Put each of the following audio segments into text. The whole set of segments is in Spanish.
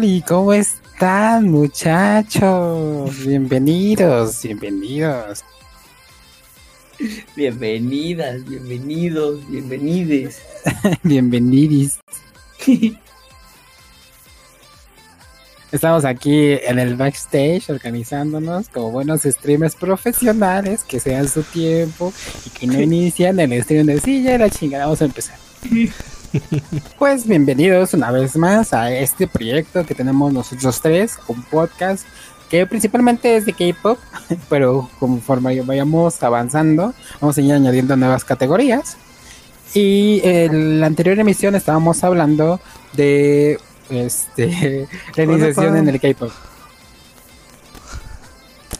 Oli. ¿cómo están muchachos? Bienvenidos, bienvenidos. Bienvenidas, bienvenidos, bienvenides. Bienvenidis. Estamos aquí en el backstage organizándonos como buenos streamers profesionales que sean su tiempo y que no inician el stream de silla y la chingada. Vamos a empezar. Pues bienvenidos una vez más a este proyecto que tenemos nosotros tres, un podcast que principalmente es de K-pop, pero conforme vayamos avanzando, vamos a ir añadiendo nuevas categorías. Y en la anterior emisión estábamos hablando de este la iniciación en el K-pop.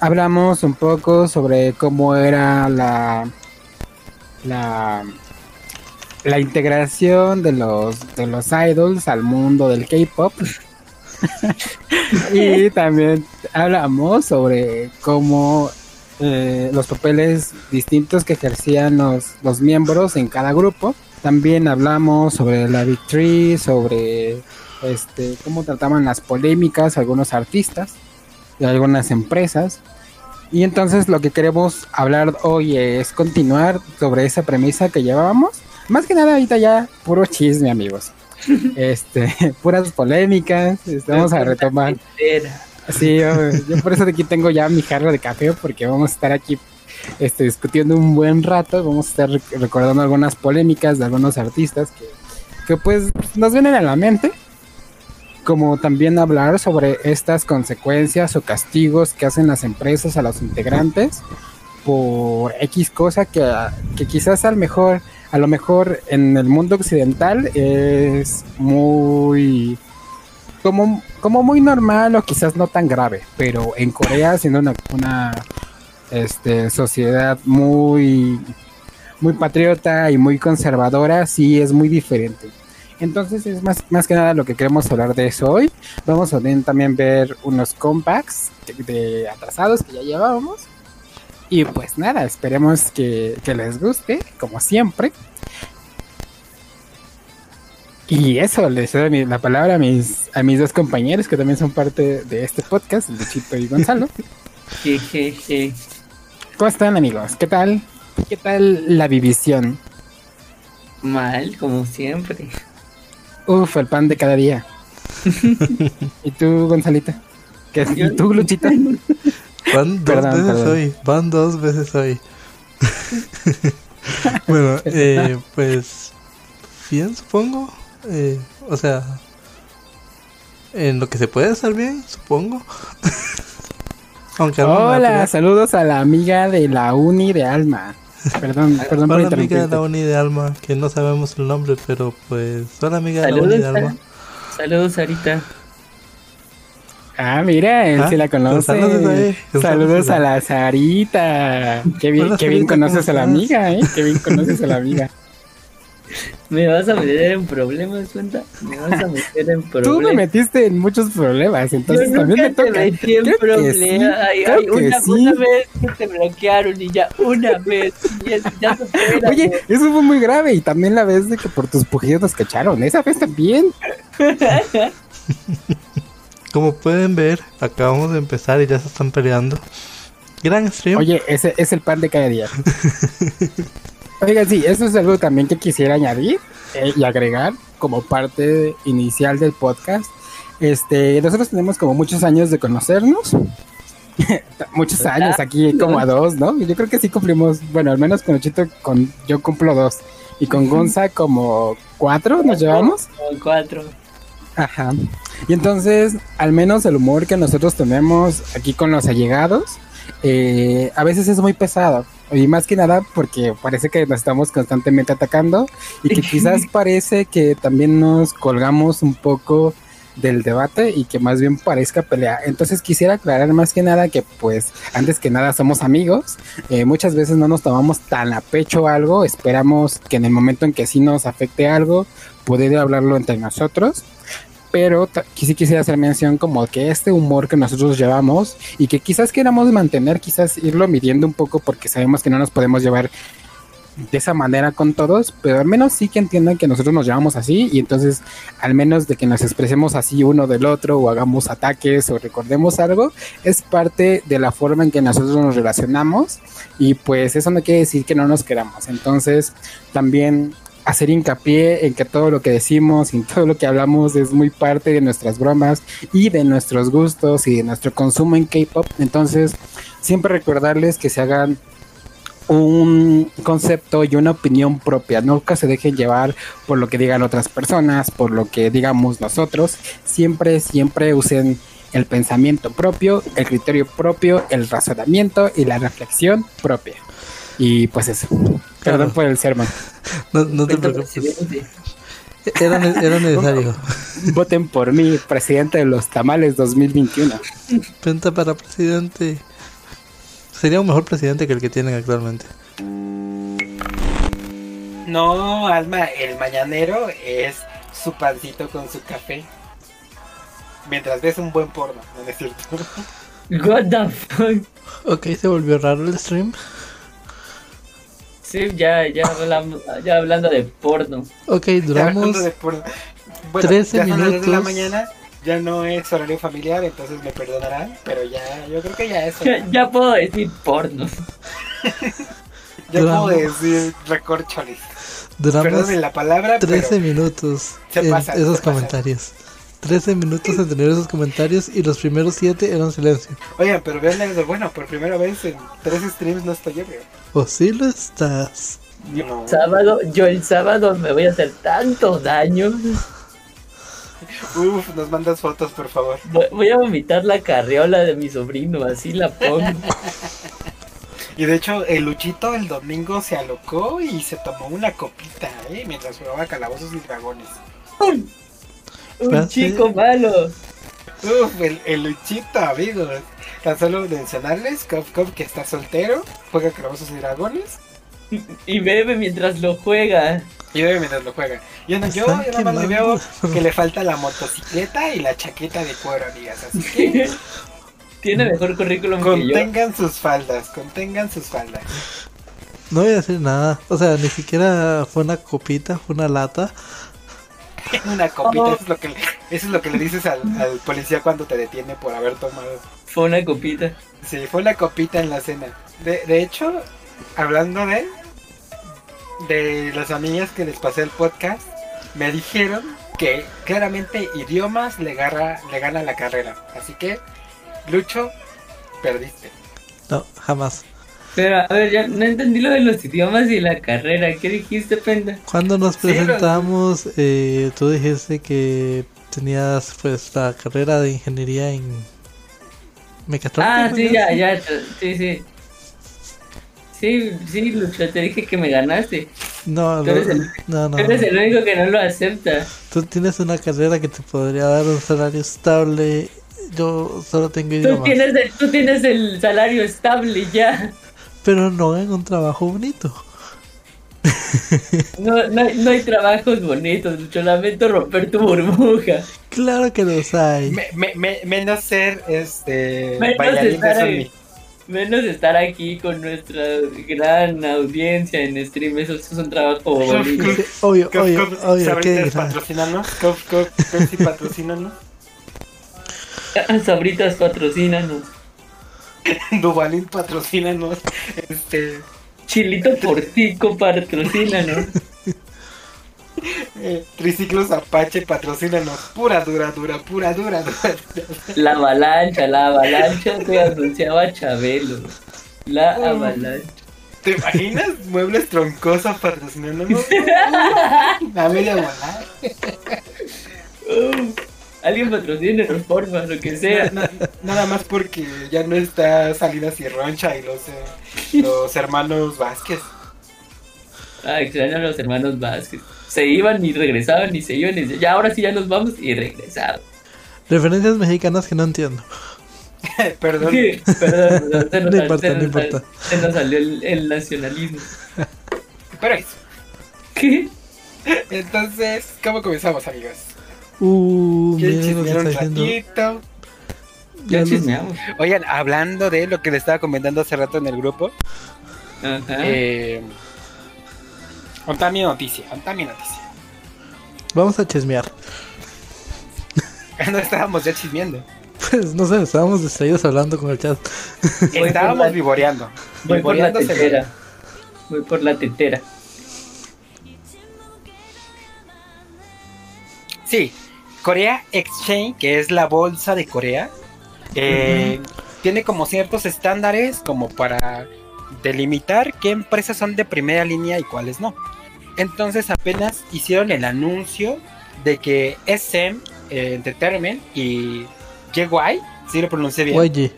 Hablamos un poco sobre cómo era la la la integración de los de los idols al mundo del K-pop. y también hablamos sobre cómo eh, los papeles distintos que ejercían los, los miembros en cada grupo. También hablamos sobre la Victory, sobre este, cómo trataban las polémicas algunos artistas y algunas empresas. Y entonces lo que queremos hablar hoy es continuar sobre esa premisa que llevábamos. Más que nada ahorita ya puro chisme amigos. Este, puras polémicas, vamos a retomar. Sí, yo, yo, por eso aquí tengo ya mi jarro de café porque vamos a estar aquí este, discutiendo un buen rato, vamos a estar recordando algunas polémicas de algunos artistas que, que pues nos vienen a la mente como también hablar sobre estas consecuencias o castigos que hacen las empresas a los integrantes por X cosa que, que quizás al mejor, a lo mejor en el mundo occidental es muy como, como muy normal o quizás no tan grave, pero en Corea siendo una, una este, sociedad muy muy patriota y muy conservadora, sí es muy diferente. Entonces es más, más que nada lo que queremos hablar de eso hoy. Vamos a también ver unos compacts de, atrasados que ya llevábamos. Y pues nada, esperemos que, que les guste, como siempre. Y eso, les doy la palabra a mis, a mis dos compañeros que también son parte de este podcast, Luchito y Gonzalo. ¿Cómo están amigos? ¿Qué tal? ¿Qué tal la división? Mal, como siempre. Uf, el pan de cada día. ¿Y tú, Gonzalita? ¿Qué, ¿Y tú, Luchita? Van dos perdón, veces perdón. hoy. Van dos veces hoy. bueno, eh, pues bien, supongo. Eh, o sea, en lo que se puede estar bien, supongo. Aunque Hola, saludos a la amiga de la uni de Alma. Perdón, perdón por Hola amiga de la uni de Alma, que no sabemos el nombre, pero pues... Hola amiga de la uni de Alma. Saludos, Sarita. Ah, mira, él ¿Ah? sí la conoce. Saludos, saludos a la Sarita. Qué bien, qué bien conoces a la amiga, ¿eh? Qué bien conoces a la amiga. Me vas a meter en problemas, cuenta. Me vas a meter en problemas. Tú me metiste en muchos problemas, entonces Yo también me toca. Te metí en problemas. Sí, ay, ay, una, sí. una, vez que te bloquearon y ya, una vez. Y ya, ya supera, Oye, pues. eso fue muy grave. Y también la vez de que por tus pujidos nos cacharon. Esa vez también. Como pueden ver, acabamos de empezar y ya se están peleando. Gran stream. Oye, ese es el pan de cada día. Oiga, sí, eso es algo también que quisiera añadir eh, y agregar como parte inicial del podcast. Este, nosotros tenemos como muchos años de conocernos. muchos años aquí, como a dos, ¿no? Yo creo que sí cumplimos, bueno, al menos con Ochito, con, yo cumplo dos. Y con Gonza como cuatro nos llevamos. Cuatro. Ajá. Y entonces, al menos el humor que nosotros tenemos aquí con los allegados, eh, a veces es muy pesado. Y más que nada porque parece que nos estamos constantemente atacando y que quizás parece que también nos colgamos un poco del debate y que más bien parezca pelea. Entonces quisiera aclarar más que nada que pues antes que nada somos amigos. Eh, muchas veces no nos tomamos tan a pecho algo. Esperamos que en el momento en que sí nos afecte algo, poder hablarlo entre nosotros pero sí quisiera hacer mención como que este humor que nosotros llevamos y que quizás queramos mantener, quizás irlo midiendo un poco porque sabemos que no nos podemos llevar de esa manera con todos, pero al menos sí que entiendan que nosotros nos llamamos así y entonces al menos de que nos expresemos así uno del otro o hagamos ataques o recordemos algo, es parte de la forma en que nosotros nos relacionamos y pues eso no quiere decir que no nos queramos. Entonces también hacer hincapié en que todo lo que decimos y todo lo que hablamos es muy parte de nuestras bromas y de nuestros gustos y de nuestro consumo en K-pop. Entonces, siempre recordarles que se hagan un concepto y una opinión propia. Nunca se dejen llevar por lo que digan otras personas, por lo que digamos nosotros. Siempre, siempre usen el pensamiento propio, el criterio propio, el razonamiento y la reflexión propia. Y pues eso. Perdón por el sermón. No, no te preocupes. Era, era necesario. Voten por mí, presidente de los tamales 2021. Penta para presidente. Sería un mejor presidente que el que tienen actualmente. No, Alma, el mañanero es su pancito con su café. Mientras ves un buen porno, ¿no es cierto? What the fuck. Ok, se volvió raro el stream. Sí, ya, ya, hablamos, ya hablando de porno. Ok, Ya duramos. de porno. Bueno, 13 ya son las dos de la minutos. mañana, ya no es horario familiar, entonces me perdonarán, pero ya, yo creo que ya es. Ya, ya puedo decir porno. Ya Duramos- puedo decir recorcholis. Duramos Perdónenme la palabra, 13 pero minutos Se en pasa, esos se pasa. Comentarios. 13 minutos en tener esos comentarios y los primeros 7 eran silencio. Oigan, pero vean algo bueno, por primera vez en tres streams no estoy ebrio. O sí lo estás. No. Sábado, yo el sábado me voy a hacer tanto daño. Uf, nos mandas fotos, por favor. Voy voy a vomitar la carriola de mi sobrino, así la pongo. Y de hecho, el Luchito el domingo se alocó y se tomó una copita, ¿eh? Mientras jugaba Calabozos y Dragones. Un sí. chico malo. Uf, el, el Luchito, amigos. Tan solo mencionarles, Cop Cop que está soltero, juega Calabozos y Dragones Y bebe mientras lo juega. y bebe mientras lo juega. Yo, no, yo, nada más le veo que le falta la motocicleta y la chaqueta de cuero, amigas. Así que Tiene mejor currículum que yo. contengan sus faldas, contengan sus faldas. No voy a decir nada. O sea, ni siquiera fue una copita, fue una lata. Una copita, Oh. eso es lo que, le- eso es lo que le dices al, al policía cuando te detiene por haber tomado. Fue una copita. Sí, fue una copita en la cena. De, de hecho, hablando de de las amigas que les pasé el podcast, me dijeron que claramente idiomas le gana, le gana la carrera. Así que, Lucho, perdiste. No, jamás. Pero a ver, ya no entendí lo de los idiomas y la carrera. ¿Qué dijiste, Penda? Cuando nos Sí, presentamos, eh, tú dijiste que tenías pues la carrera de ingeniería en mecatrónica. Ah, ¿no? sí, ya, ya. Sí, sí. Sí, sí, Lucho, te dije que me ganaste. No, Tú eres no, el- no, no. Tú eres el único que no lo acepta. Tú tienes una carrera que te podría dar un salario estable. Yo solo tengo Tú idiomas. tienes, el, tú tienes el salario estable ya. Pero no en un trabajo bonito. No, no, hay- no hay trabajos bonitos, Lucho. Lamento romper tu burbuja. Claro que los hay. Me, me, me- menos ser este Menos estar ahí. Menos estar aquí con nuestra gran audiencia en stream. Eso, eso es un trabajo bonito. Obvio, obvio, obvio. ¿qué Sabritas, patrocínanos. Cop, Cop, Pepsi, patrocínanos. Sabritas, patrocínanos. Duvalín, patrocínanos. Este, Chilito Portico, patrocínanos. eh, Triciclos Apache, patrocínanos. Pura dura, dura, pura dura, dura. La avalancha, la avalancha que anunciaba Chabelo. La Oh. avalancha. ¿Te imaginas? Muebles troncosos patrocinándonos. A media volada. Alguien patrocínenos, porfa, lo que sea. Na- na- nada más porque ya no está Salinas y Roncha y los, eh, los hermanos Vázquez. Ah, extraño a los hermanos Vázquez. Se iban y regresaban y se iban y. Ya ahora sí ya nos vamos y regresaban. Referencias mexicanas que no entiendo. Perdón. Sí, Perdón, perdón, se nos, No importa, se no nos importa. se nos salió el, el nacionalismo. Pero eso. ¿Qué? Entonces, ¿cómo comenzamos, amigos? Uh, ¿Quieren miren lo que está? Ya chismeamos. Oigan, hablando de lo que le estaba comentando hace rato en el grupo, Ajá. eh, mi noticia, mi noticia. Vamos a chismear. No estábamos ya chismeando. Pues no sé, estábamos distraídos hablando con el chat. Estábamos la- vivoreando. Voy por la tetera. Voy por la tetera. Sí, Corea Exchange, que es la bolsa de Corea, eh, tiene como ciertos estándares como para delimitar qué empresas son de primera línea y cuáles no. Entonces apenas hicieron el anuncio de que SM eh, Entertainment y YG, si lo pronuncié bien, YG.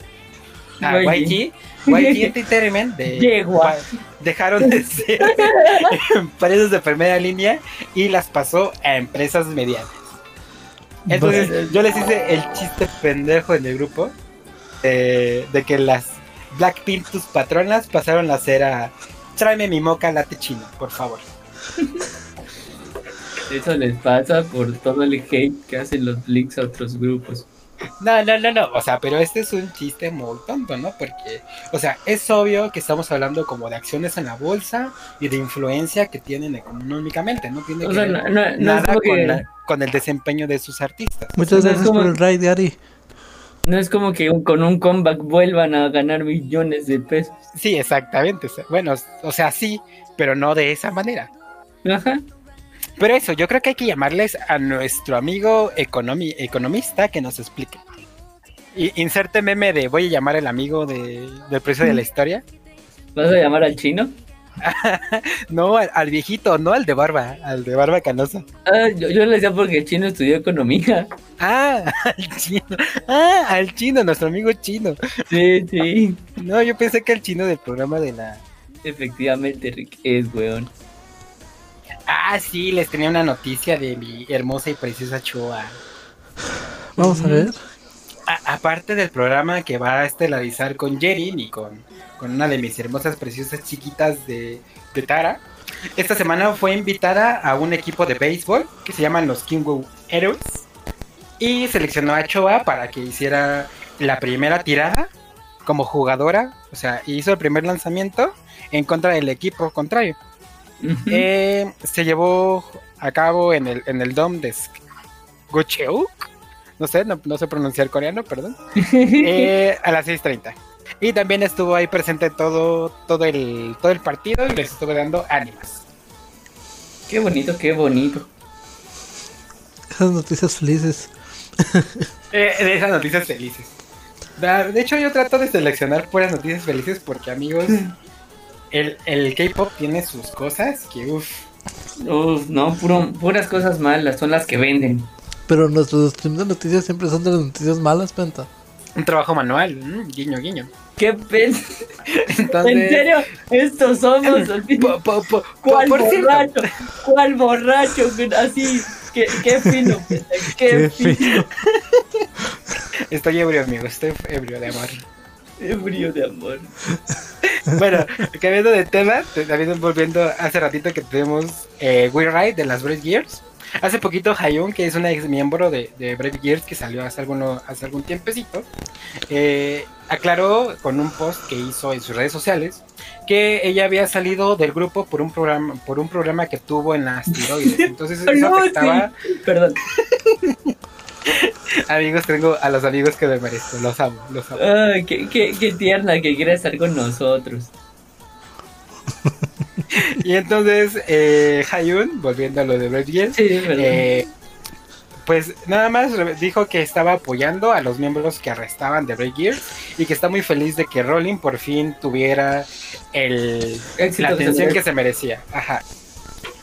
Ah, YG, YG Entertainment de- dejaron de ser empresas de primera línea y las pasó a empresas medianas. Entonces yo les hice el chiste pendejo en el grupo eh, de que las Blackpink, tus patronas, pasaron a ser a tráeme mi moca late chino, por favor. Eso les pasa por todo el hate que hacen los links a otros grupos. No, no, no, no, o sea, pero este es un chiste muy tonto, ¿no? Porque, o sea, es obvio que estamos hablando como de acciones en la bolsa y de influencia que tienen económicamente, no tiene O que sea, ver no, no, no es nada con, que, la- con el desempeño de sus artistas. Muchas O sea, es gracias como- por el raid, Gary. no es como que un- con un comeback vuelvan a ganar millones de pesos. Sí, exactamente. Bueno, o sea, sí, pero no de esa manera. Ajá. Pero eso, yo creo que hay que llamarles a nuestro amigo economi- economista que nos explique. Y inserte meme de voy a llamar al amigo de, del precio de la historia. ¿Vas a llamar al chino? No, al, al viejito, no al de barba, al de barba canosa. Ah, yo, yo le decía porque el chino estudió economía. Ah, al chino. Ah, al chino, nuestro amigo chino. Sí, sí. No, yo pensé que el chino del programa de la... Efectivamente, Rick, es weón. Ah, sí, les tenía una noticia de mi hermosa y preciosa Choa. Vamos a ver. A- aparte del programa que va a estelarizar con Jerin y con, con una de mis hermosas, preciosas chiquitas de, de Tara, esta semana fue invitada a un equipo de béisbol que se llaman los Kingwood Heroes y seleccionó a Choa para que hiciera la primera tirada como jugadora, o sea, hizo el primer lanzamiento en contra del equipo contrario. Eh, se llevó a cabo en el, en el Dome de Gocheuk. No sé, no, no sé pronunciar coreano, perdón. Eh, a las 6.30. Y también estuvo ahí presente todo, todo, el, todo el partido y les estuve dando ánimas. Qué bonito, qué bonito. Esas noticias felices. Eh, de esas noticias felices. De hecho, yo trato de seleccionar puras noticias felices porque, amigos, el, el K-pop tiene sus cosas que, uff. Uf, no, puro- puras cosas malas, son las que venden. Pero nuestros streams de noticias siempre son de las noticias malas, Penta. Un trabajo manual, mm, guiño, guiño. ¿Qué pen? Entonces, ¿En serio? Estos somos. po- po- po- ¿Cuál por cierto, borracho? ¿Cuál borracho? Así, qué, qué fino, qué, Qué fino. Estoy ebrio, amigo, estoy ebrio de amor. Ebrio de amor. Bueno, cambiando de tema, te- también volviendo hace ratito que tuvimos eh, We Ride de las Brave Gears. Hace poquito Hayun, que es una ex miembro de, de Brave Gears que salió hace, alguno, hace algún tiempecito, eh, aclaró con un post que hizo en sus redes sociales que ella había salido del grupo por un programa, por un programa que tuvo en las tiroides. Entonces eso afectaba. Perdón. Amigos, tengo a los amigos que me merezco, los amo, los amo. Ay, qué, qué, qué tierna que quiere estar con nosotros. Y entonces, eh, Hayun, volviendo a lo de Sí, es verdad. Eh, pues nada más dijo que estaba apoyando a los miembros que arrestaban de Brave Gears y que está muy feliz de que Rolling por fin tuviera el, Éxito la atención que se merecía. Ajá.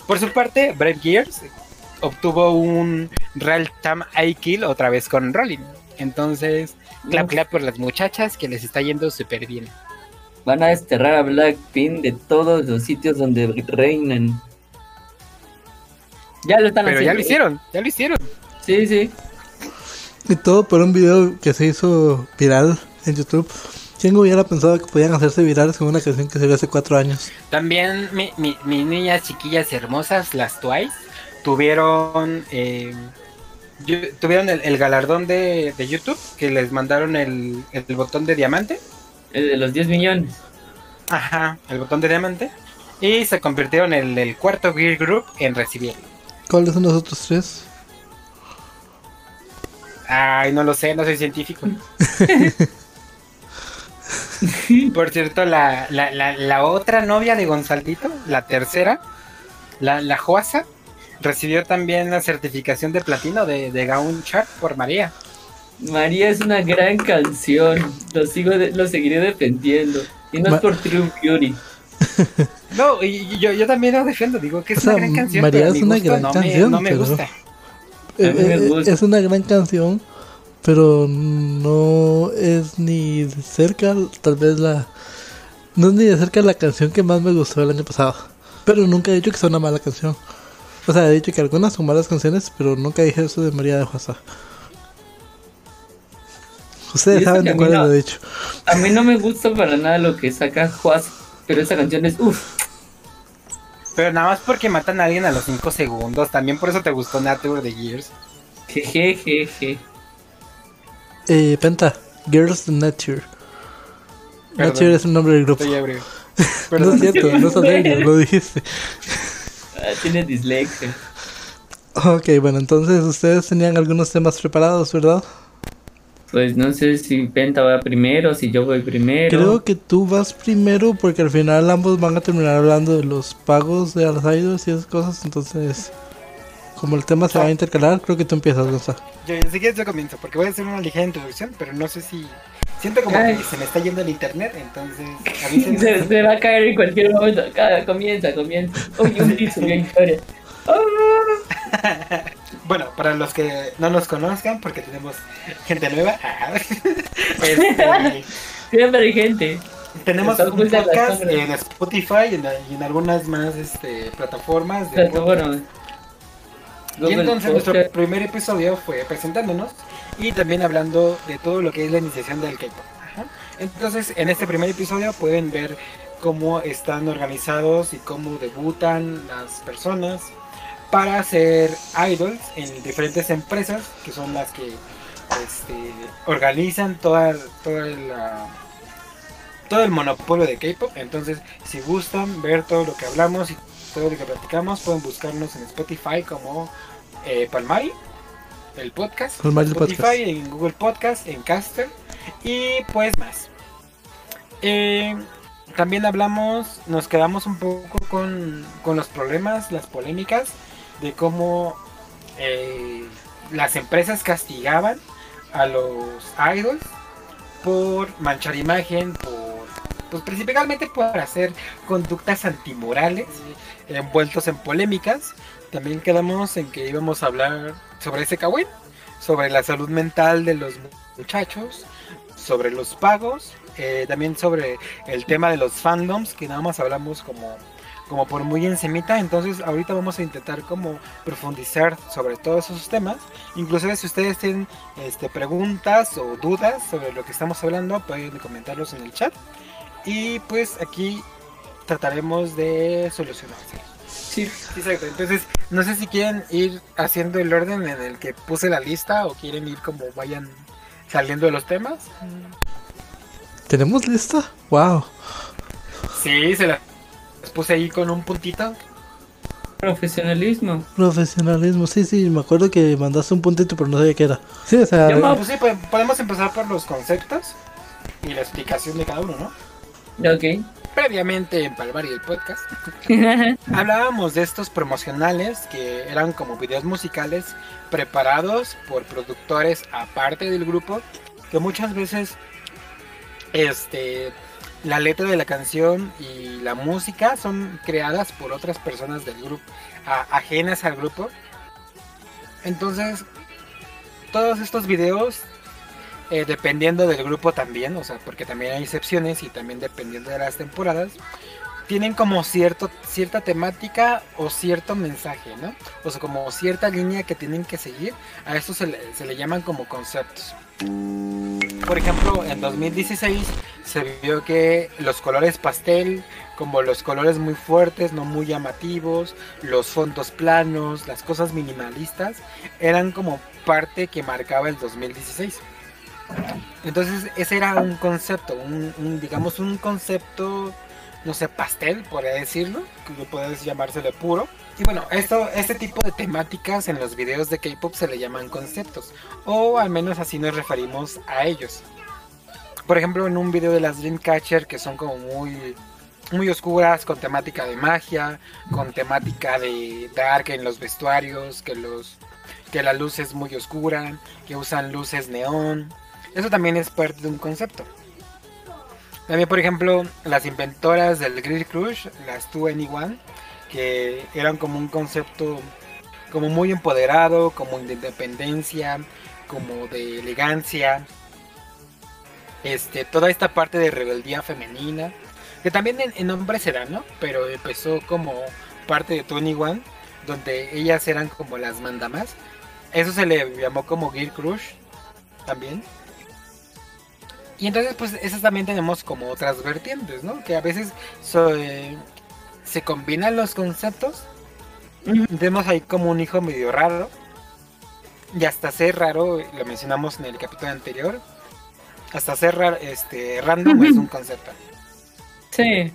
Por su parte, Brave Gears obtuvo un Real Time I Kill otra vez con Rolling. Entonces, clap Uf. clap por las muchachas que les está yendo súper bien. Van a desterrar a Blackpink de todos los sitios donde reinan. Ya lo están Pero haciendo. ya lo hicieron, ya lo hicieron. Sí, sí. Y todo por un video que se hizo viral en YouTube. ¿Quién hubiera pensado que podían hacerse virales con una canción que se vio hace cuatro años? También mi- mi- mis niñas chiquillas hermosas, las Twice, tuvieron eh, tuvieron el, el galardón de, de YouTube que les mandaron el, el botón de diamante. El de los 10 millones. Ajá, el botón de diamante. Y se convirtieron en el cuarto Gear Group en recibirlo. ¿Cuáles son los otros tres? Ay, no lo sé, no soy científico. Por cierto, la, la, la, la otra novia de Gonzaldito, la tercera, la, la Joasa, recibió también la certificación de platino de, de Gaun Chart por María. María es una gran canción. Lo sigo de- lo seguiré defendiendo. Y no Ma- es por True Beauty. No, y, y yo, yo también lo defiendo, digo que es O sea, una gran canción. María pero es una gusto gran no canción, me, no me pero- gusta. Mí me Eh, eh, gusta. es una gran canción, pero no es ni de cerca, tal vez la. No es ni de cerca la canción que más me gustó el año pasado. Pero nunca he dicho que sea una mala canción. O sea, he dicho que algunas son malas canciones, pero nunca dije eso de María de Juasa. Ustedes saben de cuál no- lo he dicho. A mí no me gusta para nada lo que saca Juaz. Pero esa canción es uff. Pero nada más porque matan a alguien a los 5 segundos. También por eso te gustó Nature de Gears. Jejejeje. Eh, Penta, Girls Nature. Perdón. Nature es el nombre del grupo. Estoy ebrio. No es cierto, no es alegre, lo dijiste. Ah, tiene dislexia. Ok, bueno, entonces ustedes tenían algunos temas preparados, ¿verdad? Pues no sé si Penta va primero, si yo voy primero. Creo que tú vas primero porque al final ambos van a terminar hablando de los pagos de idols y esas cosas, entonces como el tema se va a intercalar, creo que tú empiezas, Gonzalo. Yo, si quieres yo comienzo, porque voy a hacer una ligera introducción, pero no sé si... Siento como Ay. que se me está yendo el internet, entonces... se, va a caer en cualquier momento. Cada, comienza, comienza. Uy, un día subió historia. Bueno, para los que no nos conozcan, porque tenemos gente nueva, este, Siempre hay gente. tenemos un podcast en Spotify y en, algunas más este, plataformas. de bueno. Y entonces nuestro primer episodio fue presentándonos y también hablando de todo lo que es la iniciación del K-pop. Entonces, en este primer episodio pueden ver cómo están organizados y cómo debutan las personas para ser idols en diferentes empresas que son las que este, organizan toda, toda la- todo el monopolio de K-pop. Entonces, si gustan ver todo lo que hablamos y todo lo que platicamos, pueden buscarnos en Spotify como eh, Palmari, el podcast, Palmari, el Spotify, podcast. en Google Podcast, en Caster y pues más. Eh, también hablamos, nos quedamos un poco con, con los problemas, las polémicas de cómo eh, las empresas castigaban a los idols por manchar imagen, por pues principalmente por hacer conductas antimorales envueltos en polémicas. También quedamos en que íbamos a hablar sobre ese Kawin, sobre la salud mental de los muchachos, sobre los pagos, eh, también sobre el tema de los fandoms, que nada más hablamos como, como por muy encimita. Entonces ahorita vamos a intentar como profundizar sobre todos esos temas. Inclusive si ustedes tienen este, preguntas o dudas sobre lo que estamos hablando, pueden comentarlos en el chat. Y pues aquí trataremos de solucionarse. Sí. Exacto, entonces no sé si quieren ir haciendo el orden en el que puse la lista o quieren ir como vayan saliendo de los temas. ¿Tenemos lista? ¡Wow! Sí, se las puse ahí con un puntito. Profesionalismo. Profesionalismo, sí, sí, me acuerdo que mandaste un puntito, pero no sabía qué era. Sí, o sea, me- Pues sí, po- podemos empezar por los conceptos y la explicación de cada uno, ¿no? Ok. Previamente en Palmar y el podcast. Hablábamos de estos promocionales que eran como videos musicales preparados por productores aparte del grupo, que muchas veces este la letra de la canción y la música son creadas por otras personas del grupo, a- ajenas al grupo. Entonces, todos estos videos eh, dependiendo del grupo también, o sea, porque también hay excepciones y también dependiendo de las temporadas, tienen como cierto, cierta temática o cierto mensaje, ¿no? O sea, como cierta línea que tienen que seguir, a esto se le, se le llaman como conceptos. Por ejemplo, en 2016 se vio que los colores pastel, como los colores muy fuertes, no muy llamativos, los fondos planos, las cosas minimalistas, eran como parte que marcaba el 2016. Entonces ese era un concepto, un, digamos un concepto no sé, pastel, podría decirlo, que puedes llamárselo puro. Y bueno, esto, este tipo de temáticas en los videos de K-pop se le llaman conceptos, o al menos así nos referimos a ellos. Por ejemplo, en un video de las Dreamcatcher que son como muy muy oscuras, con temática de magia, con temática de dark en los vestuarios, que los que la luz es muy oscura, que usan luces neón. Eso también es parte de un concepto. También, por ejemplo, las inventoras del Grid Crush, las 2 Anyone, que eran como un concepto como muy empoderado, como de independencia, como de elegancia. Este, toda esta parte de rebeldía femenina que también en, nombre será, ¿no? Pero empezó como parte de Tony One, donde ellas eran como las mandamas. Eso se le llamó como Gear Crush también. Y entonces, pues, esas también tenemos como otras vertientes, ¿no? Que a veces eh, se combinan los conceptos. Tenemos ahí como un hijo medio raro. Y hasta ser raro, lo mencionamos en el capítulo anterior. Hasta ser este, random es un concepto. Sí.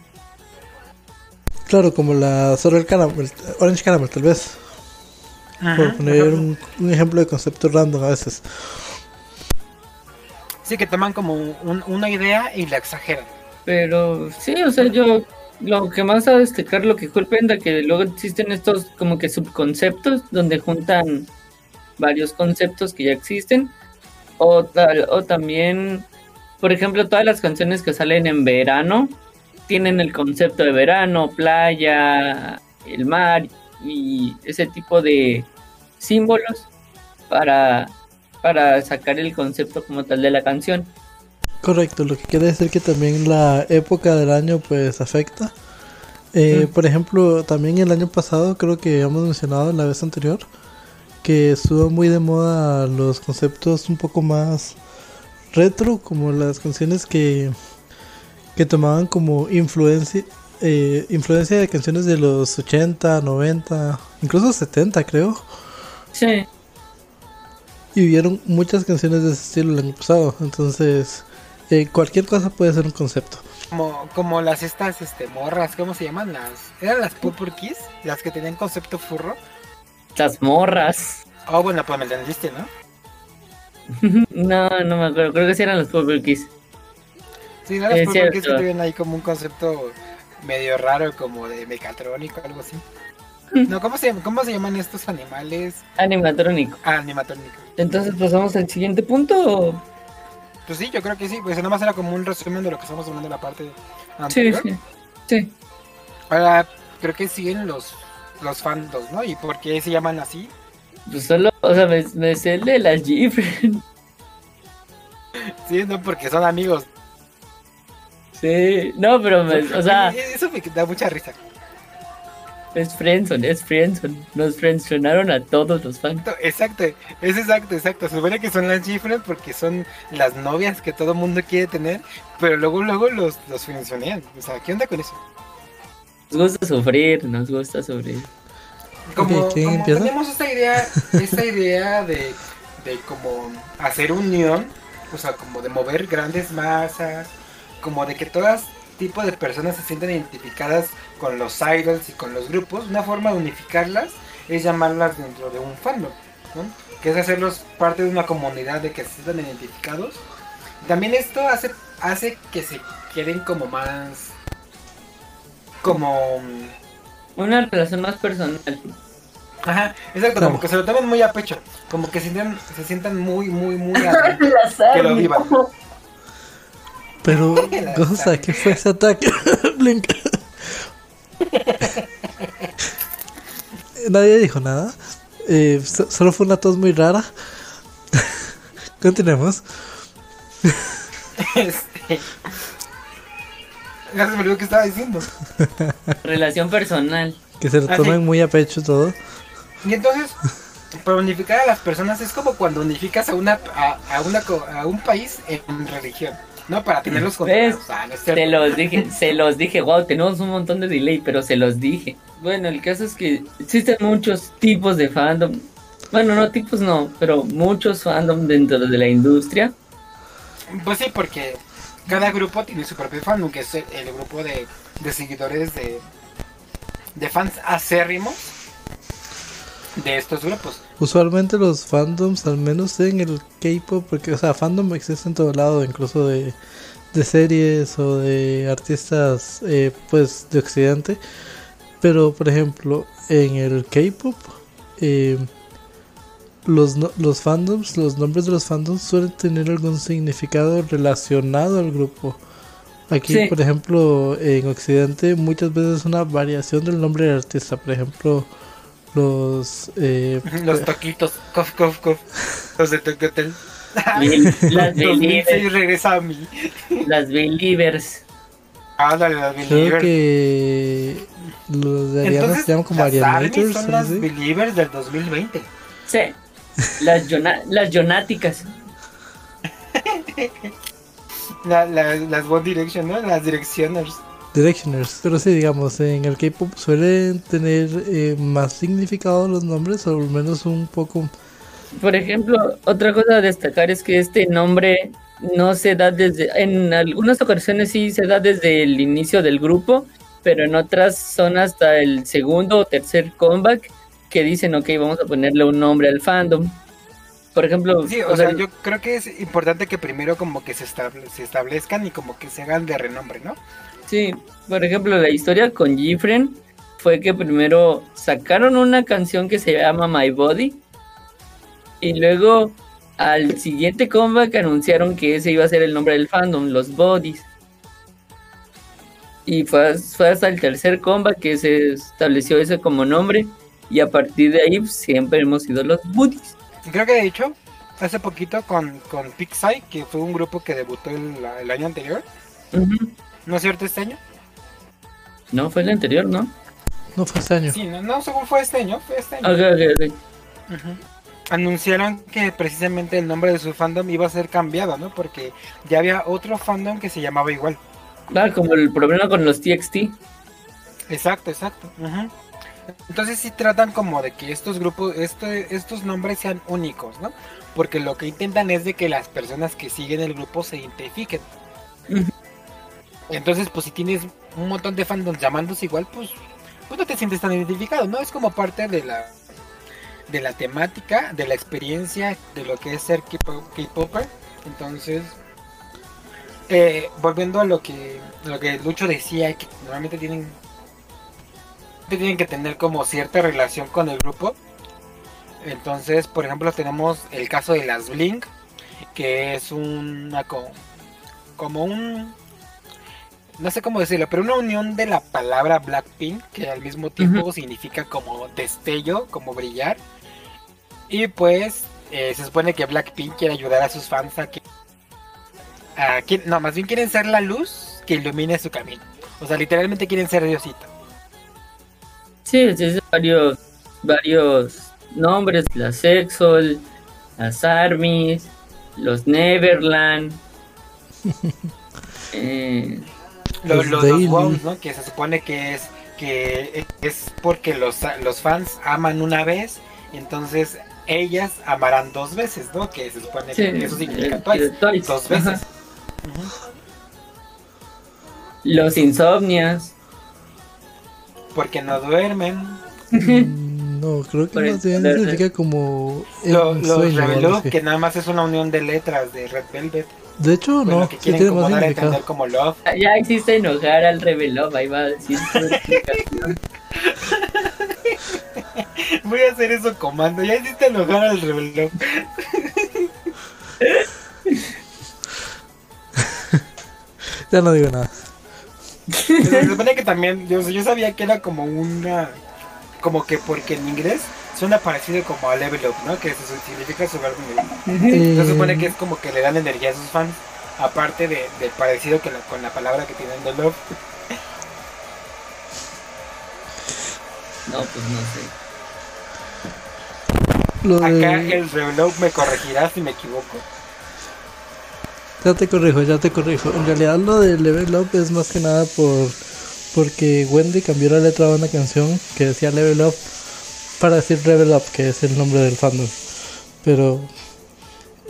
Claro, como la Sorel Caramel, Orange Caramel, tal vez. Por poner un, ejemplo de concepto random a veces. Sí, que toman como una idea y la exageran. Pero sí, o sea, yo lo que más a destacar lo que culpenda que luego existen estos como que subconceptos donde juntan varios conceptos que ya existen o, o también por ejemplo todas las canciones que salen en verano tienen el concepto de verano, playa, el mar y ese tipo de símbolos para, para sacar el concepto como tal de la canción. Correcto, lo que quiere decir que también la época del año pues afecta. Eh, por ejemplo, también el año pasado creo que hemos mencionado en la vez anterior que estuvo muy de moda los conceptos un poco más retro, como las canciones que que tomaban como influencia eh, influencia de canciones de los 80, 90, incluso 70 creo. Sí. Y vieron muchas canciones de ese estilo el año pasado. Entonces, eh, cualquier cosa puede ser un concepto. Como, como las estas este, morras, ¿cómo se llaman? Las, ¿Eran las Purple Kiss? Las que tenían concepto furro. Las morras. Oh, bueno, pues me entendiste, ¿no? no, no me acuerdo. Creo que sí eran las Purple Kiss. Sí, no es porque es que tienen ahí como un concepto medio raro, como de mecatrónico, algo así. No, ¿cómo se, ¿cómo se llaman estos animales? Animatrónico. Ah, animatrónico. Entonces, ¿pasamos al siguiente punto? Pues sí, yo creo que sí. Pues nada más era como un resumen de lo que estamos hablando en la parte anterior. Sí, sí. sí. Ahora, creo que siguen los, los fandoms, ¿no? ¿Y por qué se llaman así? Pues solo, o sea, me, me sé de las Sí, no, porque son amigos Sí, no, pero, o sea... Eso me da mucha risa. Es Friendson, es Friendson. Nos friendsonaron a todos los fans. Exacto, es exacto, exacto. Se supone que son las Gifres porque son las novias que todo mundo quiere tener, pero luego, luego los, los friendsonean. O sea, ¿qué onda con eso? Nos gusta sufrir, nos gusta sufrir. Como, tenemos esta idea, esta idea de, de como hacer unión, o sea, como de mover grandes masas, como de que todas tipo de personas se sienten identificadas con los idols y con los grupos, una forma de unificarlas es llamarlas dentro de un fandom, que es hacerlos parte de una comunidad de que se sientan identificados. También esto hace, hace que se queden como más... como... Una relación más personal. Ajá, exacto, como que se lo tomen muy a pecho, como que se sientan, se sientan muy, muy, muy... que lo vivan. Pero, Goza, ¿qué fue ese ataque? Blink. Nadie dijo nada. Eh, solo fue una tos muy rara. Continuemos. Este. Ya se me olvidó que estaba diciendo. Relación personal. Que se lo ah, tomen muy a pecho todo. Y entonces, para unificar a las personas es como cuando unificas a una a, una a un país en religión. No, para tenerlos controlados. Ah, se los dije, se los dije, wow, tenemos un montón de delay, pero se los dije. Bueno, el caso es que existen muchos tipos de fandom. Bueno, no tipos no, pero muchos fandom dentro de la industria. Pues sí, porque cada grupo tiene su propio fandom, que es el, grupo de de seguidores de, de fans acérrimos de estos grupos. Usualmente los fandoms, al menos en el K-pop, porque, o sea, fandom existe en todo lado, incluso de, de series o de artistas, eh, pues, de Occidente. Pero, por ejemplo, en el K-pop, eh, los, no- los fandoms, los nombres de los fandoms suelen tener algún significado relacionado al grupo. Aquí, Sí. por ejemplo, en Occidente, muchas veces es una variación del nombre del artista. Por ejemplo, los. eh, Los toquitos, cof, cof, cof. Los de Tokyo Hotel. Las 2006 believers, regresa a mí. las believers. Ándale, las creo Believers. que. Los de Ariana Entonces, se llaman como las Arianators. son las así. Believers del 2020. Sí, las, yona- las yonáticas. La- la- las One Direction, ¿no? Las Directioners. Directioners, pero sí, digamos, en el K-pop suelen tener eh, más significado los nombres, o al menos un poco. Por ejemplo, otra cosa a destacar es que este nombre no se da desde, en algunas ocasiones sí se da desde el inicio del grupo, pero en otras son hasta el segundo o tercer comeback que dicen, ok, vamos a ponerle un nombre al fandom. Por ejemplo, Sí, o sea, yo creo que es importante que primero como que se, estable- se establezcan y como que se hagan de renombre, ¿no? Sí, por ejemplo, la historia con Gifren fue que primero sacaron una canción que se llama My Body y luego al siguiente comeback anunciaron que ese iba a ser el nombre del fandom, los Bodies. Y fue, fue hasta el tercer comeback que se estableció ese como nombre y a partir de ahí pues, siempre hemos sido los Bodies. Y Creo que de hecho, hace poquito con, con Pixie, que fue un grupo que debutó el, el año anterior. ¿No es cierto este año? No, fue el anterior, ¿no? No fue este año. Sí, no, no, según fue este año, fue este año. Anunciaron que precisamente el nombre de su fandom iba a ser cambiado, ¿no? Porque ya había otro fandom que se llamaba igual. Ah, como el problema con los TXT. Exacto, exacto. Entonces sí tratan como de que estos grupos, este, estos nombres sean únicos, ¿no? Porque lo que intentan es de que las personas que siguen el grupo se identifiquen. Entonces, pues si tienes un montón de fandoms llamándose igual, pues, pues no te sientes tan identificado, ¿no? Es como parte de la de la temática, de la experiencia, de lo que es ser K-pop- K-popper. Entonces, eh, volviendo a lo que lo que Lucho decía, que normalmente tienen tienen que tener como cierta relación con el grupo. Entonces, por ejemplo, tenemos el caso de las Blink, que es una co- como un no sé cómo decirlo, pero una unión de la palabra Blackpink, que al mismo tiempo significa como destello, como brillar. Y pues eh, se supone que Blackpink quiere ayudar a sus fans a que a que- no, más bien quieren ser la luz que ilumine su camino. O sea, literalmente quieren ser Diosito. Sí, sí, sí, varios, varios nombres, la Sexol, las Armies, los Neverland, eh, Los, Los los, ¿no? Que se supone que es que es porque los, los fans aman una vez, y entonces ellas amarán dos veces, ¿no? Que se supone sí, que eso significa eh, twice, Twice, dos ajá. veces. Los Insomnias, Porque no duermen. Mm, No, creo que más bien significa como. Lo- los sueño así. que nada más es una unión de letras de Red Velvet. De hecho, Bueno, no, que sí quieren tiene como más dar a significado. entender como love. ya hiciste enojar al Revelov, ahí va a decir su explicación. Voy a hacer eso comando. Ya hiciste enojar al Reveló. Ya no digo nada. Se supone que también, yo, yo sabía que era como una, como que porque en inglés suena parecido como a level up, ¿no? Que eso significa de nivel. Se supone que es como que le dan energía a sus fans, aparte de, del parecido que la- con la palabra que tienen de love. No, pues no sé. Lo de- Acá el Revelop me corregirá si me equivoco. Ya te corrijo, ya te corrijo. En realidad lo de Level Up es más que nada por porque Wendy cambió la letra de una canción que decía Level Up para decir Level Up, que es el nombre del fandom. Pero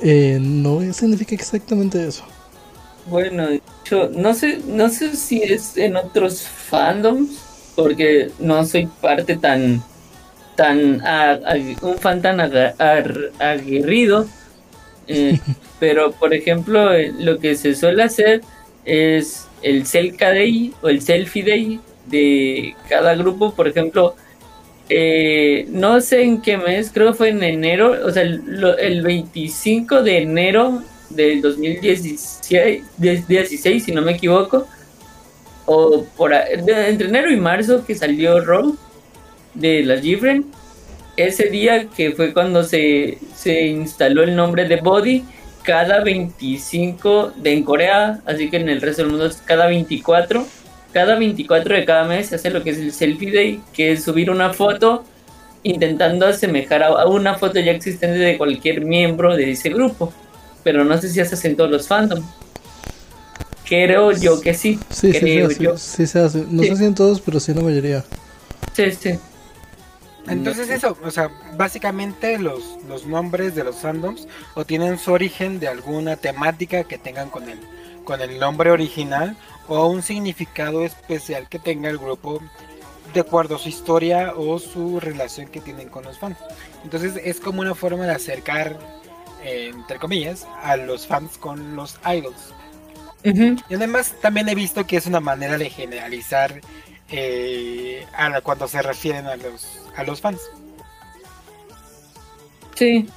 eh, no significa exactamente eso. Bueno, Yo no sé, no sé si es en otros fandoms, porque no soy parte tan, tan un fan tan aguerrido. Eh, pero por ejemplo, eh, lo que se suele hacer es el Selka Day o el Selfie Day de cada grupo. Por ejemplo, eh, no sé en qué mes, creo que fue en enero, o sea, el, el 25 de enero del 2016, si no me equivoco, o por entre enero y marzo que salió Raw de la Gifren, ese día que fue cuando se, se instaló el nombre de Body, cada 25 de en Corea, así que en el resto del mundo es cada 24. Cada 24 de cada mes se hace lo que es el Selfie Day, que es subir una foto intentando asemejar a una foto ya existente de cualquier miembro de ese grupo pero no sé si se hace en todos los fandoms. Creo yo que sí. Sí, sí, sí, se hace. No sé si en todos, pero sí en la mayoría. Sí, sí. Entonces eso, o sea, básicamente los, los nombres de los fandoms o tienen su origen de alguna temática que tengan con el, con el nombre original o un significado especial que tenga el grupo de acuerdo a su historia o su relación que tienen con los fans. Entonces es como una forma de acercar entre comillas, a los fans con los idols. Y además también he visto que es una manera de generalizar eh, a cuando se refieren a los, a los fans. Sí.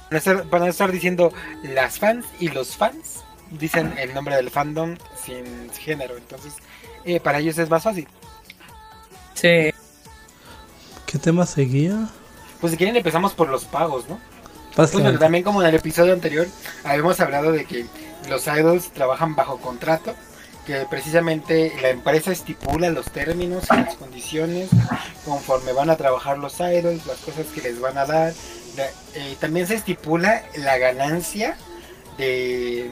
Para estar, diciendo las fans y los fans, dicen el nombre del fandom sin género. Entonces, eh, para ellos es más fácil. Sí. ¿Qué tema seguía? Pues si quieren empezamos por los pagos, ¿no? también como en el episodio anterior habíamos hablado de que los idols trabajan bajo contrato, que precisamente la empresa estipula los términos y las condiciones conforme van a trabajar los idols, las cosas que les van a dar. Eh, también se estipula la ganancia de,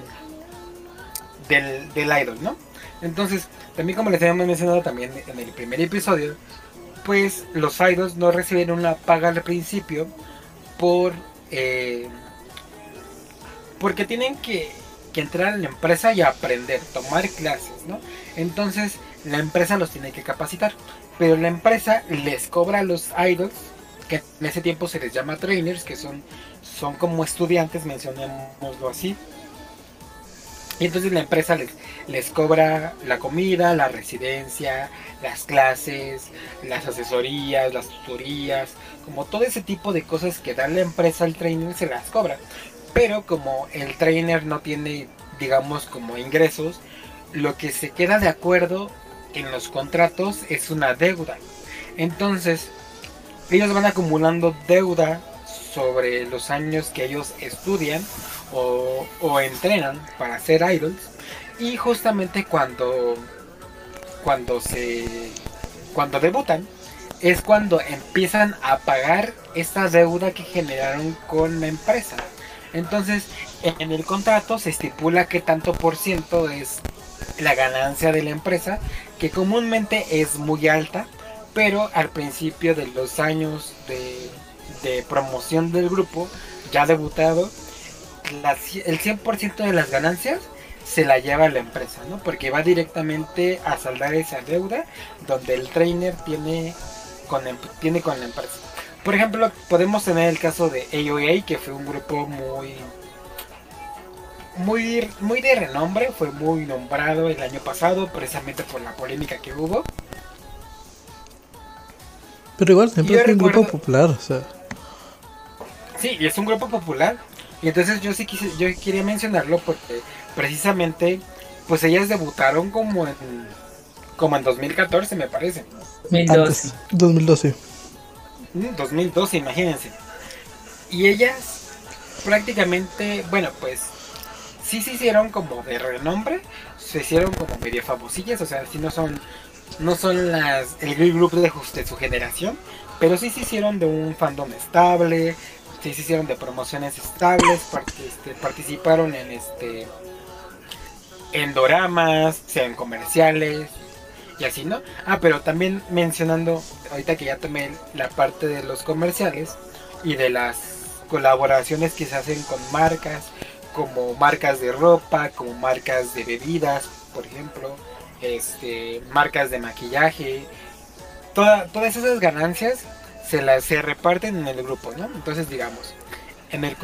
del, del idol, ¿no? Entonces, también como les habíamos mencionado también en el primer episodio, pues los idols no reciben una paga al principio por eh, porque tienen que, entrar en la empresa y aprender, tomar clases, ¿no? Entonces la empresa los tiene que capacitar, pero la empresa les cobra a los idols, que en ese tiempo se les llama trainers, que son, son como estudiantes, mencionémoslo así. Y entonces la empresa les, les cobra la comida, la residencia, las clases, las asesorías, las tutorías, como todo ese tipo de cosas que da la empresa al trainer se las cobra. Pero como el trainer no tiene, digamos, como ingresos, lo que se queda de acuerdo en los contratos es una deuda. Entonces, ellos van acumulando deuda sobre los años que ellos estudian o, entrenan para ser idols. Y justamente cuando, cuando se cuando debutan, es cuando empiezan a pagar esa deuda que generaron con la empresa. Entonces, en el contrato se estipula que tanto por ciento es la ganancia de la empresa, que comúnmente es muy alta, pero al principio de los años de, promoción del grupo, ya debutado, el 100% de las ganancias se la lleva la empresa, ¿no? Porque va directamente a saldar esa deuda donde el trainer tiene con tiene con la empresa. Por ejemplo, podemos tener el caso de AOA, que fue un grupo muy muy muy de renombre, fue muy nombrado el año pasado precisamente por la polémica que hubo. Pero igual siempre es un grupo popular, o sea. Sí, es un grupo popular. Y entonces yo sí quise, yo quería mencionarlo porque precisamente pues ellas debutaron como en como en 2014 me parece. 2012. 2012. 2012, imagínense. Y ellas prácticamente, bueno, pues sí se hicieron como de renombre, se hicieron como medio famosillas, o sea, si no son no son las el grupo de, de su generación, pero sí se hicieron de un fandom estable, se hicieron de promociones estables, este, participaron en este en doramas, en comerciales, y así, ¿no? Ah, pero también mencionando, ahorita que ya tomé la parte de los comerciales y de las colaboraciones que se hacen con marcas, como marcas de ropa, como marcas de bebidas, por ejemplo, este, marcas de maquillaje, toda, todas esas ganancias se las se reparten en el grupo, ¿no? Entonces, digamos, en el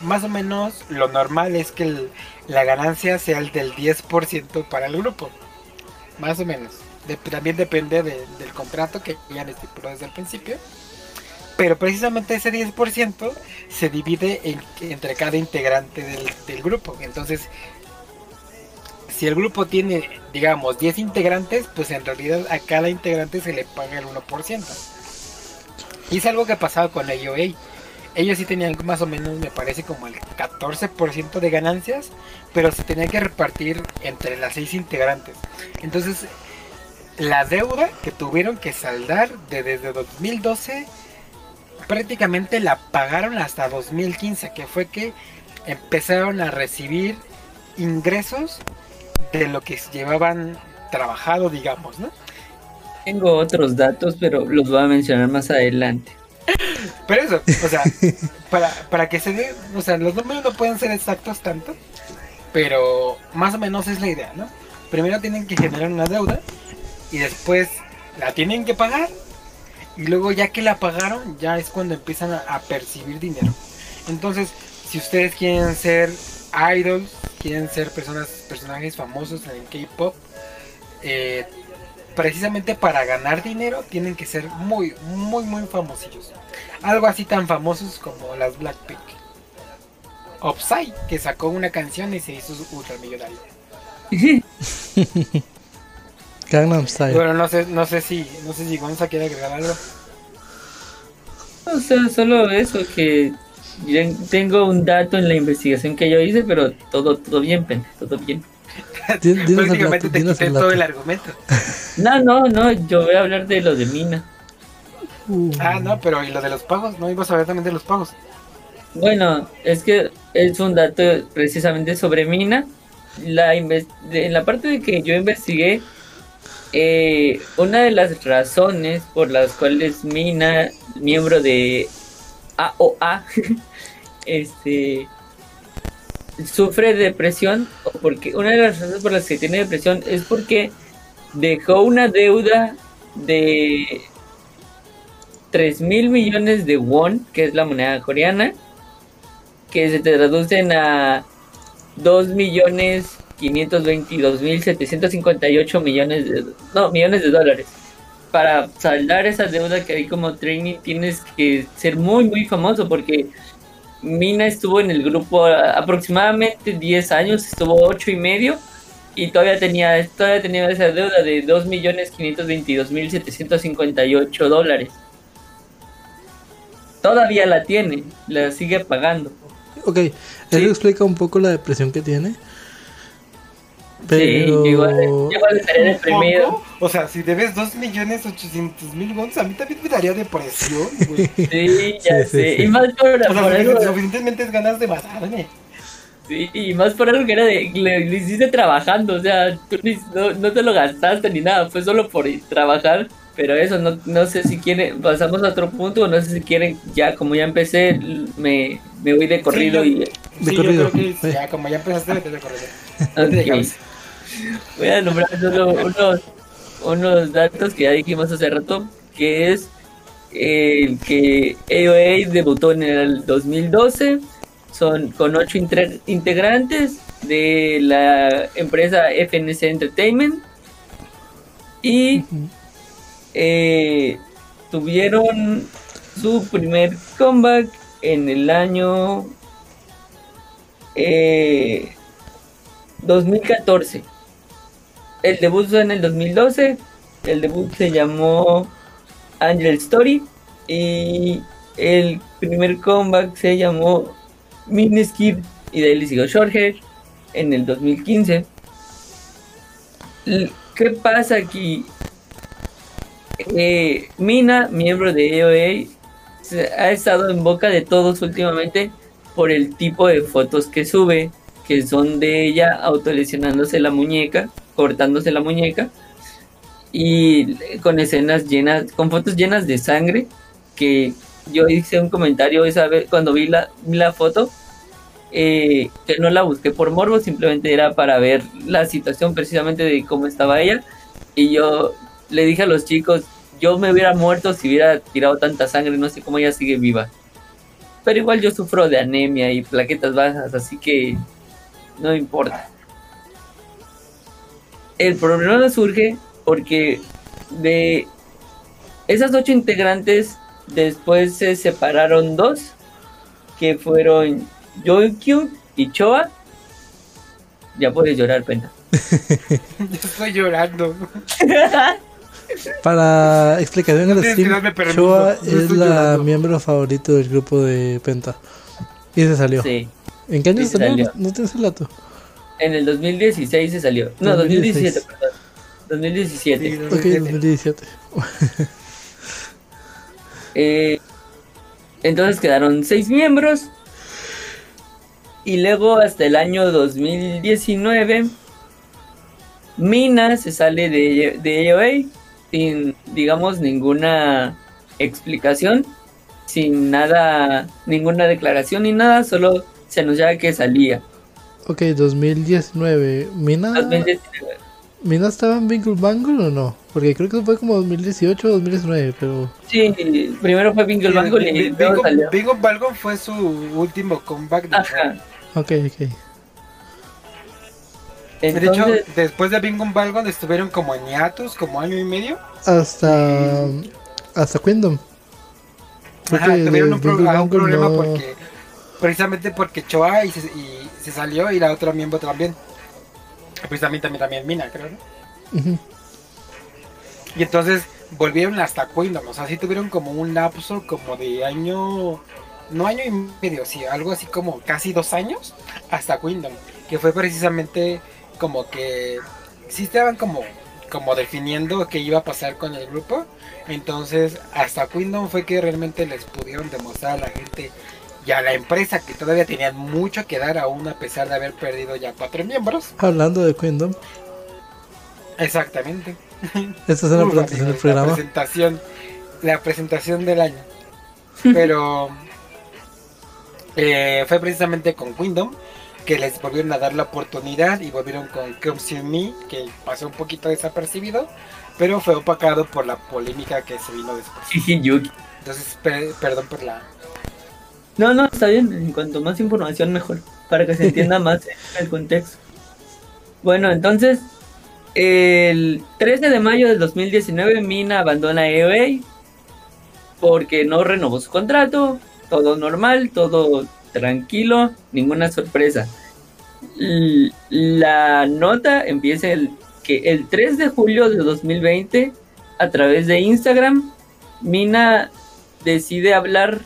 más o menos lo normal es que la ganancia sea el del 10% para el grupo. Más o menos. también depende del contrato que ya estipulado desde el principio. Pero precisamente ese 10% se divide entre cada integrante del, del, grupo. Entonces, si el grupo tiene, digamos, 10 integrantes, pues en realidad a cada integrante se le paga el 1%. Y es algo que pasaba con la IOA ellos sí tenían más o menos, me parece, como el 14% de ganancias, pero se tenía que repartir entre las seis integrantes. Entonces, la deuda que tuvieron que saldar de desde 2012 prácticamente la pagaron hasta 2015, que fue que empezaron a recibir ingresos de lo que llevaban trabajado, digamos, ¿no? Tengo otros datos, pero los voy a mencionar más adelante. Pero eso, o sea, para, para que se dé, o sea, los números no pueden ser exactos tanto, pero más o menos es la idea, ¿no? Primero tienen que generar una deuda y después la tienen que pagar y luego ya que la pagaron ya es cuando empiezan a, percibir dinero. Entonces, si ustedes quieren ser idols, quieren ser personas, personajes famosos en K-pop, eh, precisamente para ganar dinero tienen que ser muy, muy, muy famosillos. Algo así tan famosos como las Blackpink. Opsai, que sacó una canción y se hizo ultramillonario. Gangnam Style. Bueno, no sé, no sé si, no sé si Gonza quiere agregar algo. O sea, solo eso que tengo un dato en la investigación que yo hice, pero todo, todo bien, pen, todo bien. Prácticamente te quité todo el argumento. No, no, no, yo voy a hablar de lo de Mina. Uh. Ah, no, pero ¿y lo de los pagos? ¿No ibas a hablar también de los pagos? Bueno, es que es un dato precisamente sobre Mina. La en la parte de que yo investigué, eh, una de las razones por las cuales Mina, miembro de AOA, este sufre depresión, porque una de las razones por las que tiene depresión es porque dejó una deuda de 3 mil millones de won, que es la moneda coreana, que se traducen a 2 millones 522 mil 758 millones de, no, millones de dólares. Para saldar esa deuda que hay como training tienes que ser muy muy famoso porque Mina estuvo en el grupo aproximadamente 10 años, estuvo 8 y medio y todavía tenía, todavía tenía esa deuda de 2.522.758 dólares. Todavía la tiene, la sigue pagando. Ok, eso explica un poco la depresión que tiene. Pero... Sí, igual, igual estaría deprimido. O sea, si debes 2.800.000 wons, a mí también me daría depresión, güey. Sí, ya sé. Y más por, o sea, por algo... Suficientemente es ganas de matarme. Sí, y más por algo que era de. Le, hiciste trabajando, o sea, tú no, no te lo gastaste ni nada, fue solo por trabajar. Pero eso, no, no sé si quieren, pasamos a otro punto, no sé si quieren, ya como ya empecé, me, me voy de corrido y... De corrido. ya, como ya empezaste, de corrido. Okay. Voy a nombrar solo unos, unos datos que ya dijimos hace rato, que es el que AOA debutó en el 2012, son con ocho integrantes de la empresa FNC Entertainment y eh, tuvieron su primer comeback en el año 2014 eh, el debut fue en el 2012. El debut se llamó Angel Story. Y el primer comeback se llamó Skid y de ahí siguió Shorthair en el 2015. ¿Qué pasa aquí? Eh, Mina, miembro de EOA, ha estado en boca de todos últimamente por el tipo de fotos que sube, que son de ella autolesionándose la muñeca cortándose la muñeca y con escenas llenas, con fotos llenas de sangre, que yo hice un comentario esa vez cuando vi la, la foto, eh, que no la busqué por morbo, simplemente era para ver la situación precisamente de cómo estaba ella. Y yo le dije a los chicos, yo me hubiera muerto si hubiera tirado tanta sangre, no sé cómo ella sigue viva. Pero igual yo sufro de anemia y plaquetas bajas, así que no importa. El problema surge porque de esas ocho integrantes después se separaron dos, que fueron Joikyu y Choa. Ya puedes llorar, pena. Estoy llorando. Para explicación en el Tienes que stream, yo es la llorando. miembro favorito del grupo de Penta. Y se salió. Sí, ¿En qué año se salió? salió. No tienes el dato. En el 2016 se salió. No, 2016. 2017, perdón. 2017. Sí, Ok, 2017. 2017. Eh, entonces quedaron seis miembros. Y luego hasta el año 2019, Mina se sale de, de AOA sin, digamos, ninguna explicación, sin nada, ninguna declaración ni nada, solo se anunciaba que salía. Ok, 2019. ¿Mina, 2019. ¿Mina estaba en Bingle Bangle o no? Porque creo que fue como 2018 o 2019, pero... Sí, primero fue Bingle Bangle y Bingo, luego salió. Bingo Balgon fue su último comeback. de Ajá. Ok, ok. De hecho, Entonces, después de Bingo Balgon estuvieron como en hiatus, como año y medio. Hasta... Hasta. Creo Ajá, tuvieron un, pro- Bingle un Bangle problema no- porque precisamente porque Choa y se, y se salió y la otra miembro también. Precisamente también, también Mina, creo. Y entonces volvieron hasta Kingdom, o sea, sí tuvieron como un lapso como de año, no año y medio, sí, algo así como casi dos años hasta Kingdom, que fue precisamente como que sí estaban como, como definiendo qué iba a pasar con el grupo, entonces hasta Kingdom fue que realmente les pudieron demostrar a la gente y a la empresa que todavía tenían mucho que dar aún a pesar de haber perdido ya cuatro miembros. Hablando de Kingdom, Exactamente. esta es una presentación del amigos, La programa. presentación, la presentación del año. Pero eh, fue precisamente con Kingdom que les volvieron a dar la oportunidad y volvieron con Come See Me, que pasó un poquito desapercibido, pero fue opacado por la polémica que se vino después. Entonces, pe- perdón por la... No, no, está bien. En cuanto más información, mejor. Para que se entienda más el contexto. Bueno, entonces, el 13 de mayo del 2019, Mina abandona AOA porque no renovó su contrato. Todo normal, todo tranquilo, ninguna sorpresa. La nota empieza el, que el 3 de julio de 2020, a través de Instagram, Mina decide hablar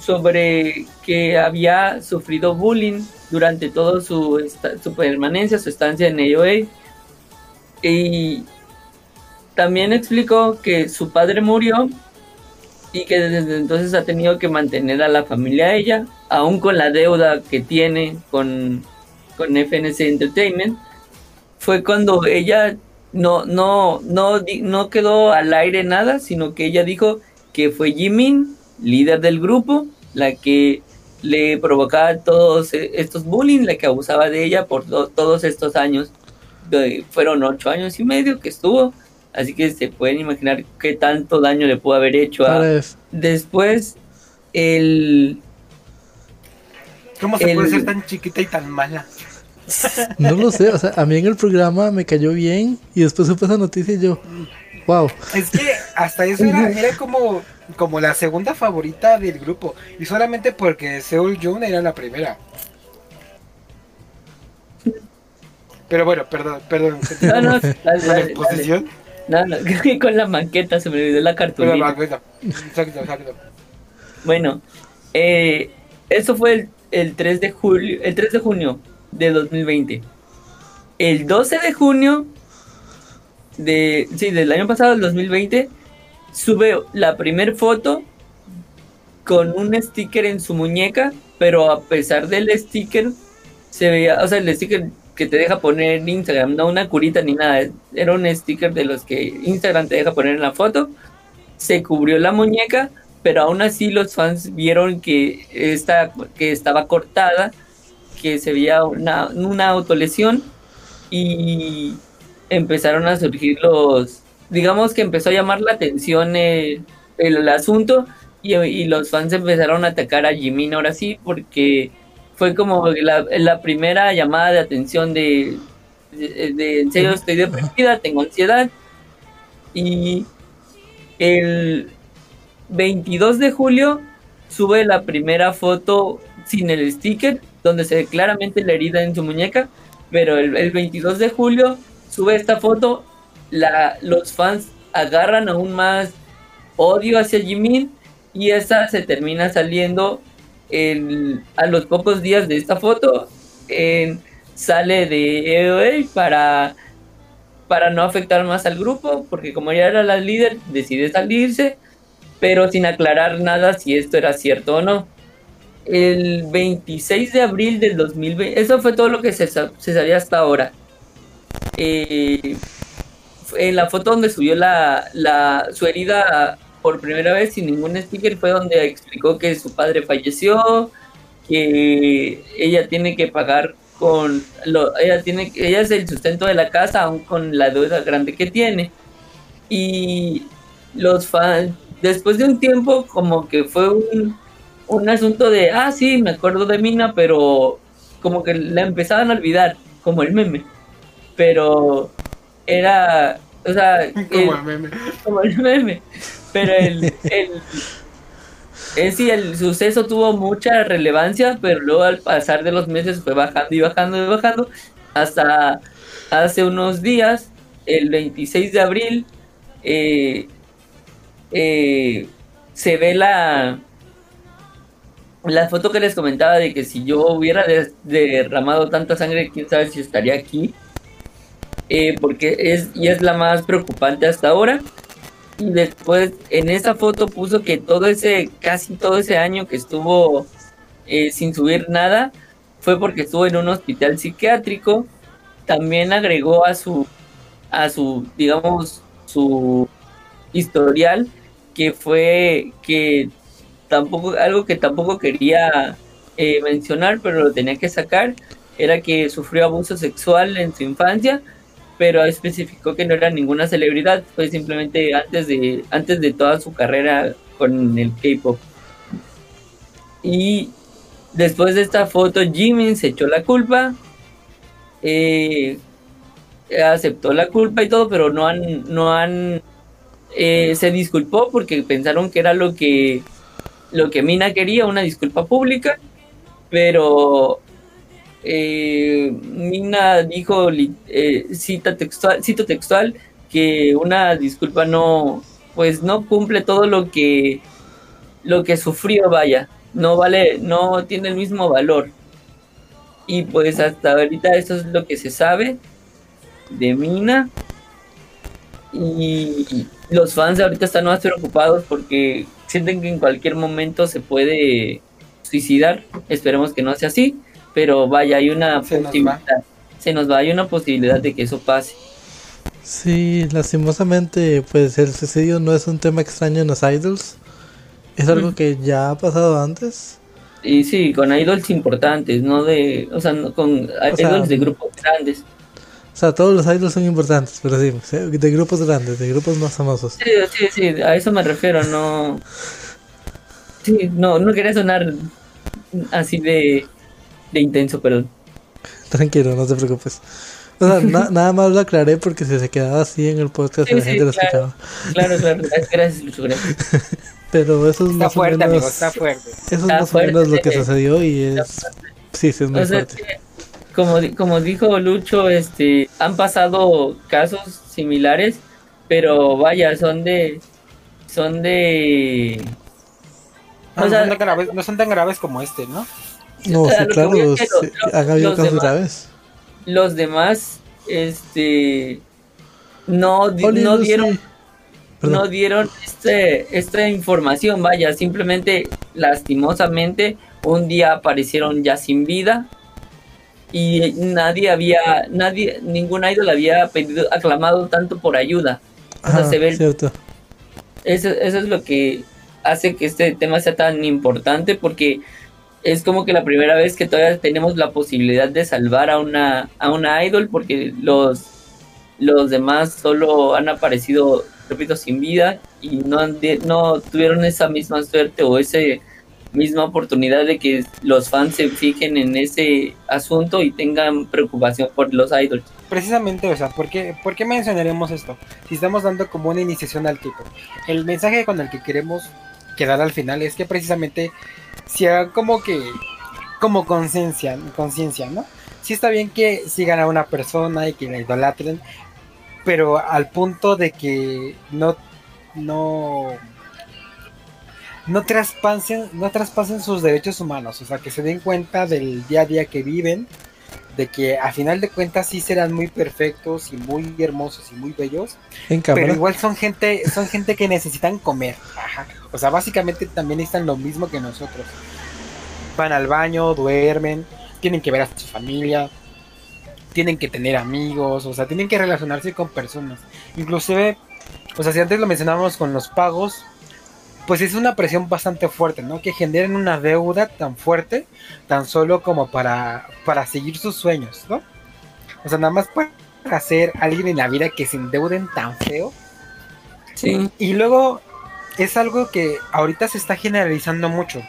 sobre que había sufrido bullying durante toda su, su permanencia, su estancia en AOA. Y también explicó que su padre murió y que desde entonces ha tenido que mantener a la familia a ella, aún con la deuda que tiene con, con FNC Entertainment. Fue cuando ella no, no, no, no quedó al aire nada, sino que ella dijo que fue Jimin, líder del grupo, la que le provocaba todos eh, estos bullying, la que abusaba de ella por to- todos estos años. De- fueron ocho años y medio que estuvo, así que se pueden imaginar qué tanto daño le pudo haber hecho a... Después, el... ¿Cómo se El- puede ser tan chiquita y tan mala? No lo sé, o sea, a mí en el programa me cayó bien y después supe esa noticia y yo, wow. Es que hasta eso era, era como, como la segunda favorita del grupo. Y solamente porque Seoul Jun era la primera. Pero bueno, perdón, perdón. No, no, dale, con la dale, dale. No, no, con la maqueta se me olvidó la cartulina. va, bueno, exacto, exacto. Bueno, eh, eso fue el, el 3 de julio, el 3 de junio de 2020. El 12 de junio de sí, del año pasado, del 2020, sube la primer foto con un sticker en su muñeca, pero a pesar del sticker se veía, o sea, el sticker que te deja poner en Instagram, no una curita ni nada, era un sticker de los que Instagram te deja poner en la foto. Se cubrió la muñeca, pero aún así los fans vieron que esta que estaba cortada que se veía una, una autolesión y empezaron a surgir los, digamos que empezó a llamar la atención el, el asunto y, y, los fans empezaron a atacar a Jimin ahora sí porque fue como la, la primera llamada de atención de, de, de, en serio estoy deprimida, tengo ansiedad. Y el 22 de julio sube la primera foto sin el sticker donde se ve claramente la herida en su muñeca pero el, el 22 de julio sube esta foto los fans agarran aún más odio hacia Jimin y esa se termina saliendo a los pocos días de esta foto en, sale de EOA para para no afectar más al grupo porque como ya era la líder decide salirse pero sin aclarar nada si esto era cierto o no. El 26 de abril del 2020 eso fue todo lo que se, se sabía hasta ahora eh, en la foto donde subió la, la, su herida por primera vez sin ningún sticker fue donde explicó que su padre falleció, que ella tiene que pagar con ella tiene ella es el sustento de la casa aún con la deuda grande que tiene. Y los fans después de un tiempo como que fue un, un asunto de ah sí me acuerdo de Mina pero como que la empezaban a olvidar como el meme pero era, o sea, Como el, meme. como el meme, pero el, el, es sí, el suceso tuvo mucha relevancia, pero luego al pasar de los meses fue bajando y bajando y bajando, hasta hace unos días, el 26 de abril, eh, eh, se ve la, la foto que les comentaba de que si yo hubiera des- derramado tanta sangre, quién sabe si estaría aquí. Eh, porque es y es la más preocupante hasta ahora. Y después en esa foto puso que todo ese, casi todo ese año que estuvo eh, sin subir nada, fue porque estuvo en un hospital psiquiátrico. También agregó a su, a su, digamos, su historial, que fue que tampoco, algo que tampoco quería eh, mencionar, pero lo tenía que sacar, era que sufrió abuso sexual en su infancia, pero especificó que no era ninguna celebridad, fue simplemente antes de, antes de toda su carrera con el K-pop. Y después de esta foto, Jimin se echó la culpa, eh, aceptó la culpa y todo, pero no han, no han, eh, se disculpó porque pensaron que era lo que, lo que Mina quería, una disculpa pública, pero eh, Mina dijo, eh, cita textual, cito textual, que una disculpa no, pues no cumple todo lo que, lo que sufrió, vaya, no vale, no tiene el mismo valor. Y pues hasta ahorita eso es lo que se sabe de Mina. Y los fans ahorita están más preocupados porque sienten que en cualquier momento se puede suicidar. Esperemos que no sea así, pero vaya, hay una Se nos posibilidad. Se nos va, hay una posibilidad de que eso pase. Sí, lastimosamente, pues el suicidio no es un tema extraño en los idols. Es algo Mm. que ya ha pasado antes. Y sí, con idols importantes, no de, o sea, no con idols de grupos grandes. O sea, todos los idols son importantes, pero sí, de grupos grandes, de grupos más famosos. Sí, sí, sí, a eso me refiero, no. Sí, no, no quería sonar así de, de intenso, perdón. Tranquilo, no te preocupes. O sea, na- nada más lo aclaré porque si se quedaba así en el podcast Sí, la sí, gente lo claro. escuchaba. Claro, claro, gracias, Lucho, gracias. Pero eso es Está más o fuerte, menos, amigo, está fuerte. eso es Está más o menos lo que fuerte. sucedió y es... Sí, sí, es muy O sea, fuerte. que, como, como dijo Lucho, este, han pasado casos similares, pero vaya, son de, son de, No, o no sea- son tan graves, no son tan graves como este, ¿no? No, sí, claro, habido los casos demás- graves. los demás, este, no, di- Oli, no dieron no dieron este, esta información, vaya, simplemente lastimosamente un día aparecieron ya sin vida y nadie había, nadie, ningún idol había pedido, aclamado tanto por ayuda. O sea, Ajá, se ve, cierto. eso, eso es lo que hace que este tema sea tan importante porque es como que la primera vez que todavía tenemos la posibilidad de salvar a una, a una idol porque los, los demás solo han aparecido, repito, sin vida y no, no tuvieron esa misma suerte o esa misma oportunidad de que los fans se fijen en ese asunto y tengan preocupación por los idols. Precisamente, o sea, ¿por qué, ¿por qué mencionaremos esto? Si estamos dando como una iniciación al tipo. El mensaje con el que queremos quedar al final es que precisamente si hagan como que como conciencia, conciencia, ¿no? Sí está bien que sigan a una persona y que la idolatren, pero al punto de que no no no traspasen, no traspasen sus derechos humanos, o sea, que se den cuenta del día a día que viven, de que a final de cuentas sí serán muy perfectos y muy hermosos y muy bellos, pero igual son gente, son gente que necesitan comer, ajá. O sea, básicamente también están lo mismo que nosotros. Van al baño, duermen, tienen que ver a su familia, tienen que tener amigos, o sea, tienen que relacionarse con personas. Inclusive, o sea, si antes lo mencionábamos con los pagos, pues es una presión bastante fuerte, ¿no? Que generen una deuda tan fuerte, tan solo como para, para seguir sus sueños, ¿no? O sea, nada más para hacer alguien en la vida que se endeuden tan feo. Sí. Y luego es algo que ahorita se está generalizando mucho.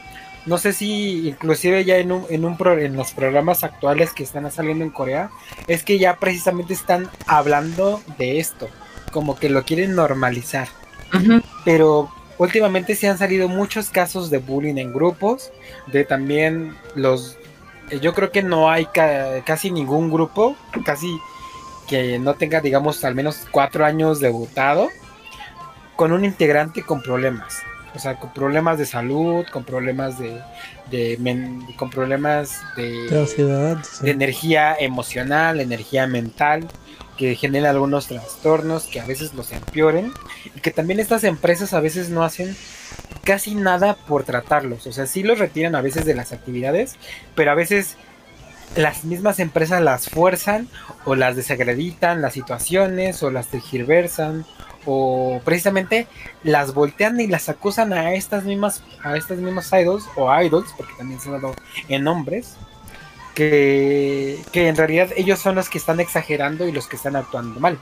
No sé si inclusive ya en, un, en, un en los programas actuales que están saliendo en Corea, es que ya precisamente están hablando de esto, como que lo quieren normalizar. Pero últimamente se han salido muchos casos de bullying en grupos, de también los... Eh, yo creo que no hay casi ningún grupo, casi que no tenga, digamos, al menos cuatro años debutado con un integrante con problemas. O sea, con problemas de salud, con problemas de, con problemas de, de, energía emocional, energía mental, que generan algunos trastornos que a veces los empeoren y que también estas empresas a veces no hacen casi nada por tratarlos. O sea, sí los retiran a veces de las actividades, pero a veces las mismas empresas las fuerzan o las desacreditan las situaciones o las tergiversan o precisamente las voltean y las acusan a estas mismas a estas mismas idols o idols porque también se han dado en nombres que, que en realidad ellos son los que están exagerando y los que están actuando mal.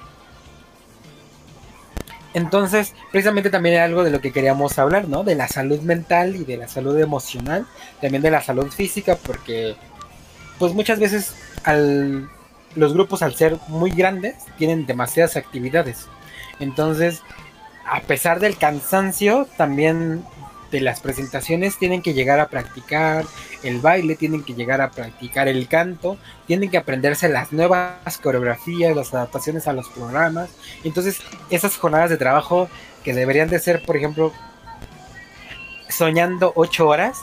Entonces precisamente también era algo de lo que queríamos hablar no de la salud mental y de la salud emocional también de la salud física porque pues muchas veces al los grupos al ser muy grandes tienen demasiadas actividades entonces, a pesar del cansancio, también de las presentaciones tienen que llegar a practicar el baile, tienen que llegar a practicar el canto, tienen que aprenderse las nuevas coreografías, las adaptaciones a los programas. Entonces, esas jornadas de trabajo que deberían de ser, por ejemplo, soñando 8 horas,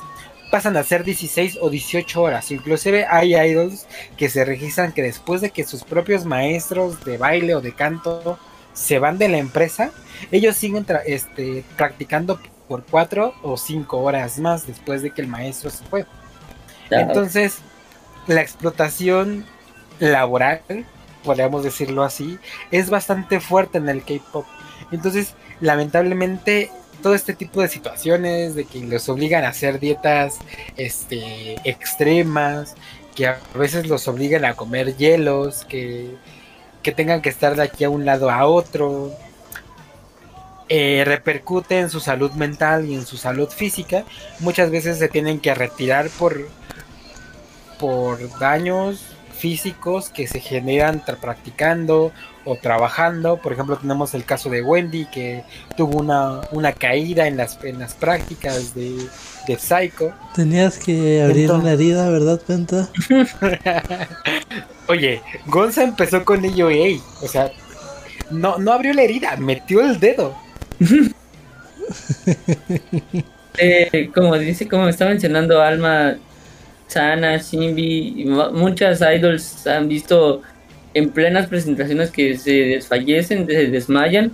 pasan a ser 16 o 18 horas. Inclusive hay idols que se registran que después de que sus propios maestros de baile o de canto se van de la empresa, ellos siguen este, practicando por cuatro o cinco horas más después de que el maestro se fue. Entonces, la explotación laboral, podríamos decirlo así, es bastante fuerte en el K-pop. Entonces, lamentablemente, todo este tipo de situaciones de que los obligan a hacer dietas este, extremas, que a veces los obligan a comer hielos, que que tengan que estar de aquí a un lado a otro, eh, repercute en su salud mental y en su salud física. Muchas veces se tienen que retirar por, por daños físicos que se generan practicando o trabajando. Por ejemplo, tenemos el caso de Wendy que tuvo una, una caída en las, en las prácticas de, de Psycho. Tenías que abrir una herida, ¿verdad, Penta? Oye, Gonza empezó con ello, o sea, no, no abrió la herida, metió el dedo. Eh, como dice, como está mencionando Alma, Sana, Shimbi, muchas idols han visto en plenas presentaciones que se desfallecen, se desmayan.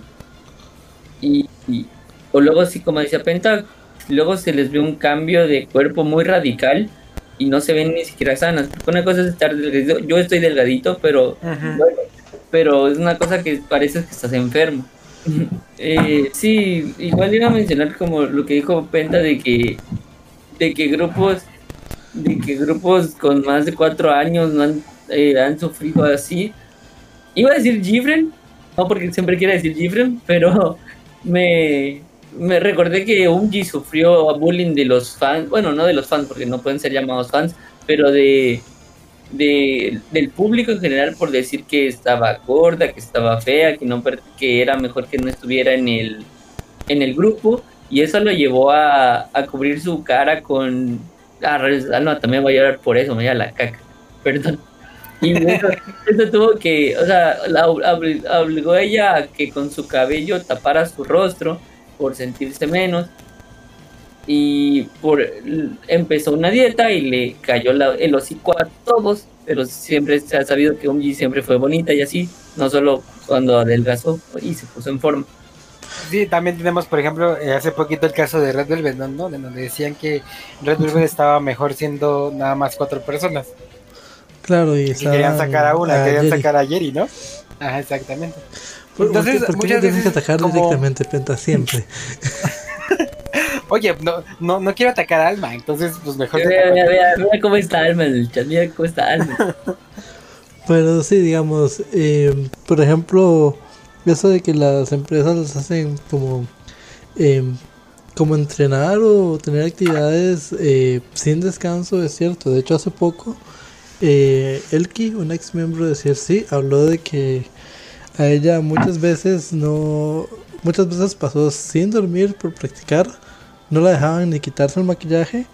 Y, o luego sí como decía Penta, luego se les ve un cambio de cuerpo muy radical y no se ven ni siquiera sanas. una cosa es estar delgadito, yo estoy delgadito, pero pero es una cosa que parece que estás enfermo. eh, sí, igual iba a mencionar como lo que dijo Penta de que de que grupos de que grupos con más de cuatro años no han, eh, han sufrido así. Iba a decir Gifren, no porque siempre quiere decir Gifren, pero me, me recordé que Unji sufrió bullying de los fans, bueno, no de los fans porque no pueden ser llamados fans, pero de, de del público en general por decir que estaba gorda, que estaba fea, que no que era mejor que no estuviera en el en el grupo y eso lo llevó a, a cubrir su cara con ah, no, también voy a llorar por eso, me voy a la caca. Perdón. Y eso, tuvo que, o sea, la, obligó ella a que con su cabello tapara su rostro por sentirse menos. Y por empezó una dieta y le cayó el hocico a todos, pero siempre se ha sabido que Umji siempre fue bonita y así, no solo cuando adelgazó y se puso en forma. Sí, también tenemos, por ejemplo, eh, hace poquito el caso de Red Velvet, ¿no? De donde decían que Red Velvet estaba mejor siendo nada más cuatro personas. Claro, y, querían sacar a una, querían sacar a Jerry, ¿no? Ajá, exactamente. Entonces, ¿por qué, tienes que atacar directamente, Penta, siempre? Oye, no, no, no quiero atacar a Alma, entonces pues mejor... Mira, mira, mira, cómo está Alma en el chat, mira cómo está Alma. Pero sí, digamos, eh, por ejemplo, eso de que las empresas las hacen como... Eh, como entrenar o tener actividades eh, sin descanso es cierto. De hecho, hace poco eh, Elki, un ex miembro de CRC, habló de que a ella muchas veces no, muchas veces pasó sin dormir por practicar, no la dejaban ni quitarse el maquillaje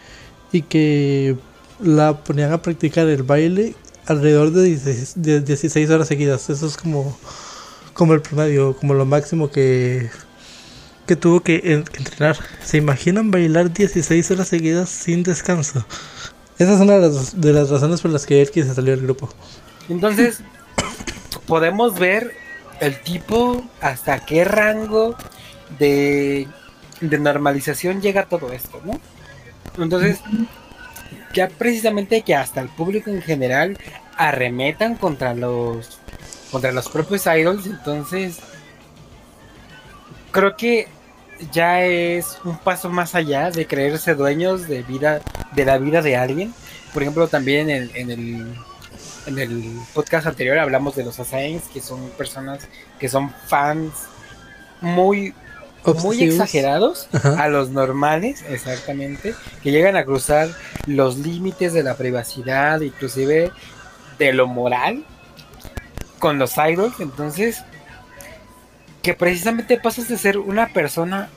y que la ponían a practicar el baile alrededor de 16, horas seguidas. Eso es como, como el promedio, como lo máximo que, que tuvo que entrenar. ¿Se imaginan bailar 16 horas seguidas sin descanso? Esa es una de las, razones por las que él se salió del grupo. Entonces, podemos ver el tipo hasta qué rango de, de normalización llega todo esto, ¿no? Entonces, ya precisamente que hasta el público en general arremetan contra los contra los propios idols, entonces creo que ya es un paso más allá de creerse dueños de vida de la vida de alguien. Por ejemplo, también en, en el en el podcast anterior hablamos de los Assassins, que son personas que son fans muy muy exagerados a los normales, exactamente, que llegan a cruzar los límites de la privacidad, inclusive de lo moral con los idols, entonces que precisamente pasas de ser una persona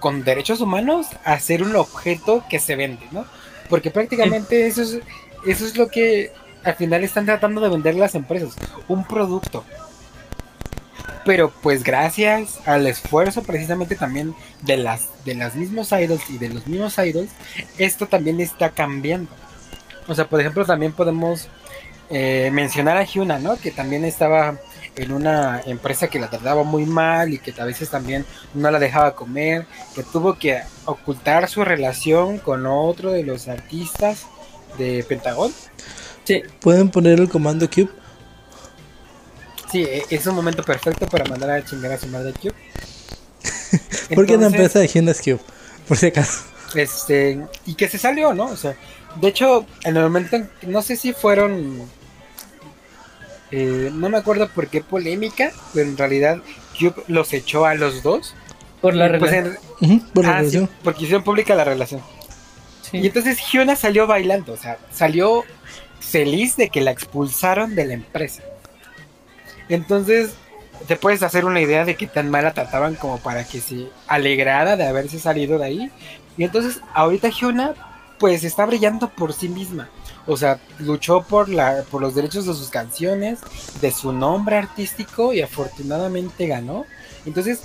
con derechos humanos a ser un objeto que se vende, ¿no? Porque prácticamente eso es, eso es lo que al final están tratando de vender las empresas, un producto. Pero pues gracias al esfuerzo precisamente también de las de las mismos idols y de los mismos idols, esto también está cambiando. O sea, por ejemplo, también podemos eh, mencionar a Hyuna, ¿no? Que también estaba en una empresa que la trataba muy mal y que a veces también no la dejaba comer, que tuvo que ocultar su relación con otro de los artistas de Pentagón. Sí. ¿Pueden poner el comando Cube? Sí, e, es un momento perfecto para mandar a chingar a su madre Cube. Porque la empresa de Hyundai Cube, por si acaso. Este, y que se salió, ¿no? O sea, de hecho, en el momento, no sé si fueron eh, no me acuerdo por qué polémica, pero en realidad Cube los echó a los dos. Por la pues, ah, relación. porque hicieron pública la relación. Y entonces Hyuna salió bailando, o sea, salió feliz de que la expulsaron de la empresa. Entonces, te puedes hacer una idea de qué tan mala trataban como para que se alegrara de haberse salido de ahí. Y entonces, ahorita Hyuna, pues está brillando por sí misma. O sea, luchó por, la, por los derechos de sus canciones, de su nombre artístico y afortunadamente ganó. Entonces,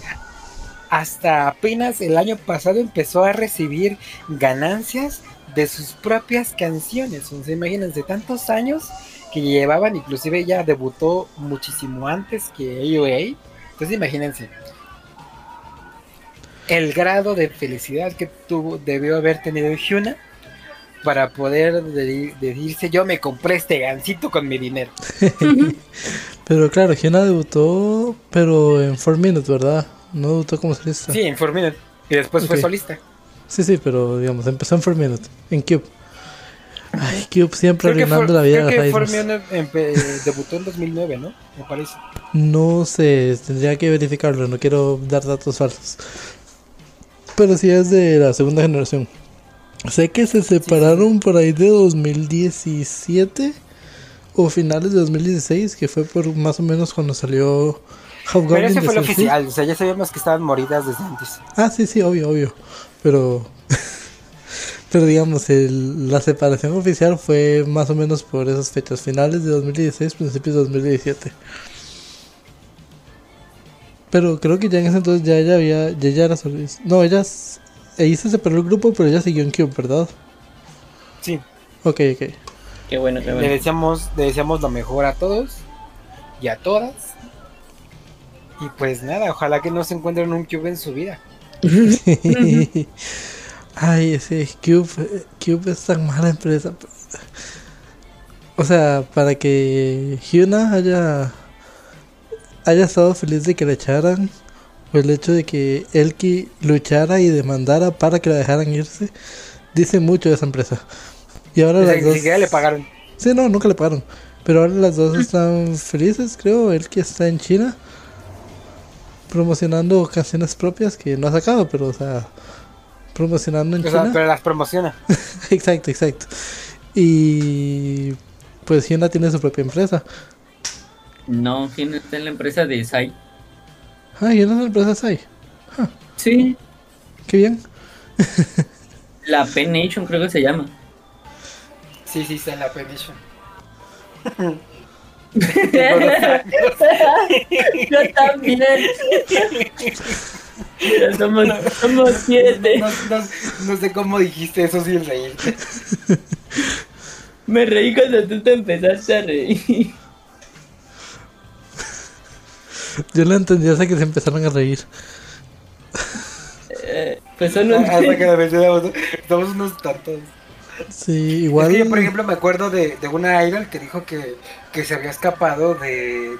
hasta apenas el año pasado empezó a recibir ganancias de sus propias canciones. O sea, imagínense, tantos años que llevaban, inclusive ella debutó muchísimo antes que AOA. Entonces imagínense, el grado de felicidad que tuvo, debió haber tenido Hyuna para poder decirse yo me compré este gancito con mi dinero. pero claro, Giona debutó, pero en 4 Minutes, ¿verdad? No debutó como solista. Sí, en 4 Minutes. Y después fue solista. Sí, sí, pero digamos, empezó en 4 Minutes, en Cube. Ay, Cube siempre que, arruinando la vida creo de que For idols. Honor empe- debutó en 2009, ¿no? Me parece. No sé, tendría que verificarlo, no quiero dar datos falsos. Pero sí es de la segunda generación. Sé que se separaron por ahí de 2017 o finales de 2016, que fue por más o menos cuando salió Hobgoblin Pero ese fue el oficial, o sea, ya sabíamos que estaban moridas desde antes. Ah, sí, sí, obvio, obvio. Pero. Pero digamos, el- la separación oficial fue más o menos por esas fechas, finales de 2016, principios de 2017. Pero creo que ya en ese entonces ya ella había. Ya ella era solista. No, ella. Ahí se separó el grupo, pero ella siguió en Cube, ¿verdad? Sí, Ok, ok. Qué bueno, qué le bueno. deseamos, le deseamos lo mejor a todos y a todas. Y pues nada, ojalá que no se encuentren un cube en su vida. Ay, ese Cube, Cube es tan mala empresa. O sea, para que Hyuna haya haya estado feliz de que la echaran, o el hecho de que Elki luchara y demandara para que la dejaran irse, dice mucho de esa empresa. Y ahora las dos. siquiera le pagaron. Sí, no, nunca le pagaron. Pero ahora las dos están felices, creo. Elki está en China promocionando canciones propias que no ha sacado, pero o sea, promocionando en O sea, China. pero las promociona. exacto, exacto. Y pues Hyuna tiene su propia empresa. No, ¿quién está en la empresa de Sai? Ah, Hyuna es la empresa Sai. Sí, Qué bien. la Pen Nation creo que se llama. Sí, sí, está en la petition. Yo también. Mira, somos, somos siete. No, no- no sé cómo dijiste eso sin reírte. Me reí cuando tú te empezaste a reír. Yo lo entendí hasta que se empezaron a reír. Eh, pues son un... Hasta que la. Estamos unos tantos. Sí, igual. Es que yo, por ejemplo, me acuerdo de, de una idol que dijo que, que se había escapado de,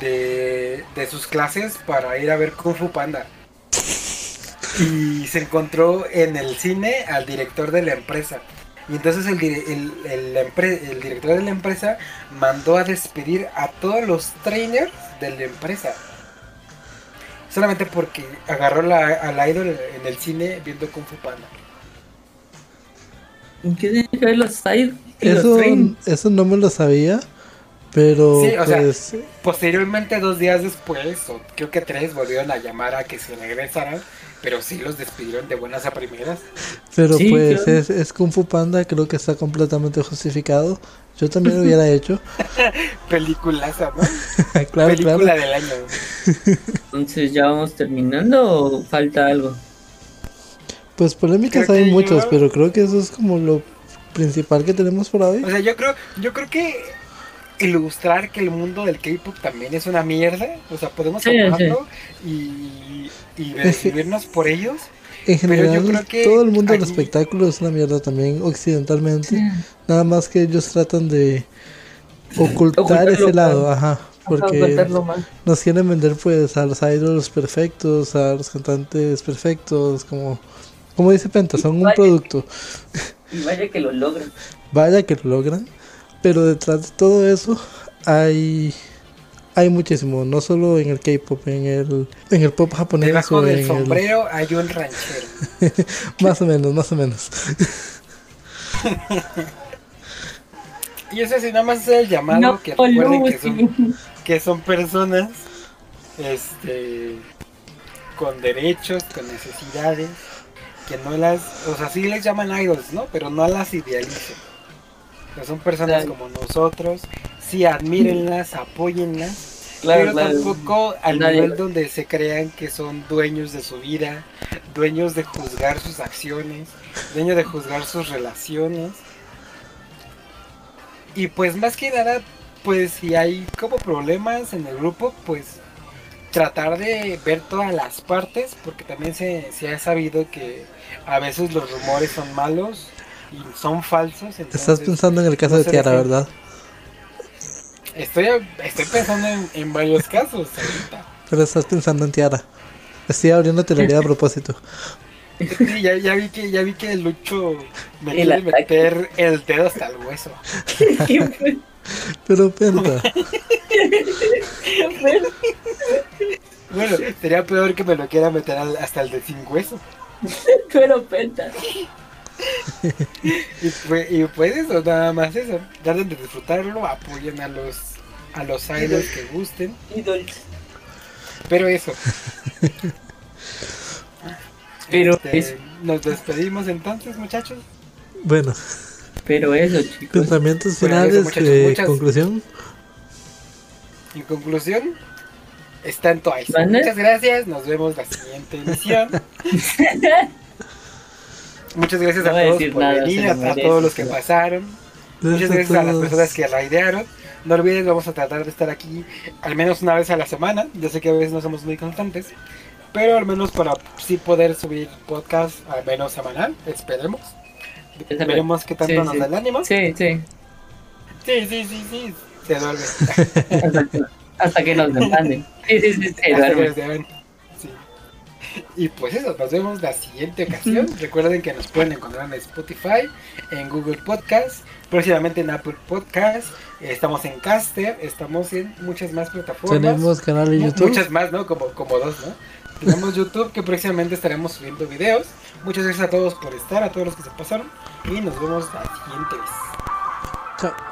de, de sus clases para ir a ver Kung Fu Panda. Y se encontró en el cine al director de la empresa. Y entonces el, el, el empre- el director de la empresa mandó a despedir a todos los trainers de la empresa. Solamente porque agarró la, a la idol en el cine viendo Kung Fu Panda. ¿Qué tienen que ver los y los Eso, Train? eso no me lo sabía. Pero Sí, o sea, pues. Posteriormente, dos días después, o creo que tres, volvieron a llamar a que se regresaran, pero sí los despidieron de buenas a primeras. Pero Sí, pues es, es Kung Fu Panda, creo que está completamente justificado. Yo también lo hubiera hecho. Peliculaza, ¿no? claro, Película claro. del año. Entonces, ¿ya vamos terminando o falta algo? Pues polémicas Creo hay muchas, yo- pero creo que eso es como lo principal que tenemos por hoy. O sea, yo creo, yo creo que ilustrar que el mundo del K-pop también es una mierda. O sea, podemos Sí, amarlo y, y decidirnos por ellos. En pero yo general, creo que todo el mundo del espectáculo es una mierda también, occidentalmente. Nada más que ellos tratan de ocultar Ocultarlo ese mal. lado, ajá. Porque nos quieren vender pues a los idols perfectos, a los cantantes perfectos, como, como dice Penta, son un producto. Y vaya que lo logran. Vaya que lo logran, pero detrás de todo eso hay hay muchísimo, no solo en el K-pop, en el en el pop japonés Debajo o del en el- sombrero hay un ranchero. más o menos, más o menos. Y eso sí, nada más es el llamado No, que recuerden que son, que son personas este con derechos, con necesidades, que no las, o sea, sí les llaman idols, ¿no? Pero no las idealicen. Son personas Claro. como nosotros, sí admírenlas, apóyenlas, Claro, pero claro. tampoco al Nadie- nivel donde se crean que son dueños de su vida, dueños de juzgar sus acciones, dueños de juzgar sus relaciones. Y pues más que nada, pues si hay como problemas en el grupo, pues tratar de ver todas las partes, porque también se, se ha sabido que a veces los rumores son malos y son falsos. Estás pensando en el caso no de Tiara, ¿verdad? Estoy, estoy pensando en, en varios casos ahorita. Pero estás pensando en Tiara. Estoy abriendo la a propósito. Sí, ya, ya vi que ya vi que Lucho me El quiere ataque. meter el dedo hasta el hueso. Pero penta. Bueno, sería peor que me lo quiera meter al- hasta el de sin hueso. Pero penta. Y pues, y pues eso, nada más eso. Traten de disfrutarlo, apoyen a los a los idols que gusten. Idols. Pero eso. Pero este, nos despedimos entonces, muchachos. Bueno, Pero eso, chicos. pensamientos Bueno, eso, finales, eh, muchas- conclusión. En conclusión, está en Twice. ¿Vale? Muchas gracias, nos vemos la siguiente emisión. Muchas gracias No a todos por nada, venir, a, todos los que pero- pasaron. Muchas gracias a las personas que raidearon. No olviden, vamos a tratar de estar aquí al menos una vez a la semana. Yo sé que a veces no somos muy constantes, pero al menos para sí poder subir podcast al menos semanal, esperemos. Veremos qué tanto sí, nos sí. da el ánimo. Sí, sí. Sí, sí, sí, sí. Se duerme. Hasta que, hasta que nos demanden. Sí, sí, sí, que duerme. nos den. Sí. Y pues eso, nos vemos la siguiente ocasión. Recuerden que nos pueden encontrar en Spotify, en Google Podcast, próximamente en Apple Podcast. Estamos en Caster, estamos en muchas más plataformas. Tenemos canal de YouTube. Muchas más, ¿no? Como, como dos, ¿no? Tenemos YouTube que próximamente estaremos subiendo videos. Muchas gracias a todos por estar, a todos los que se pasaron. Y nos vemos la siguiente vez. Chao.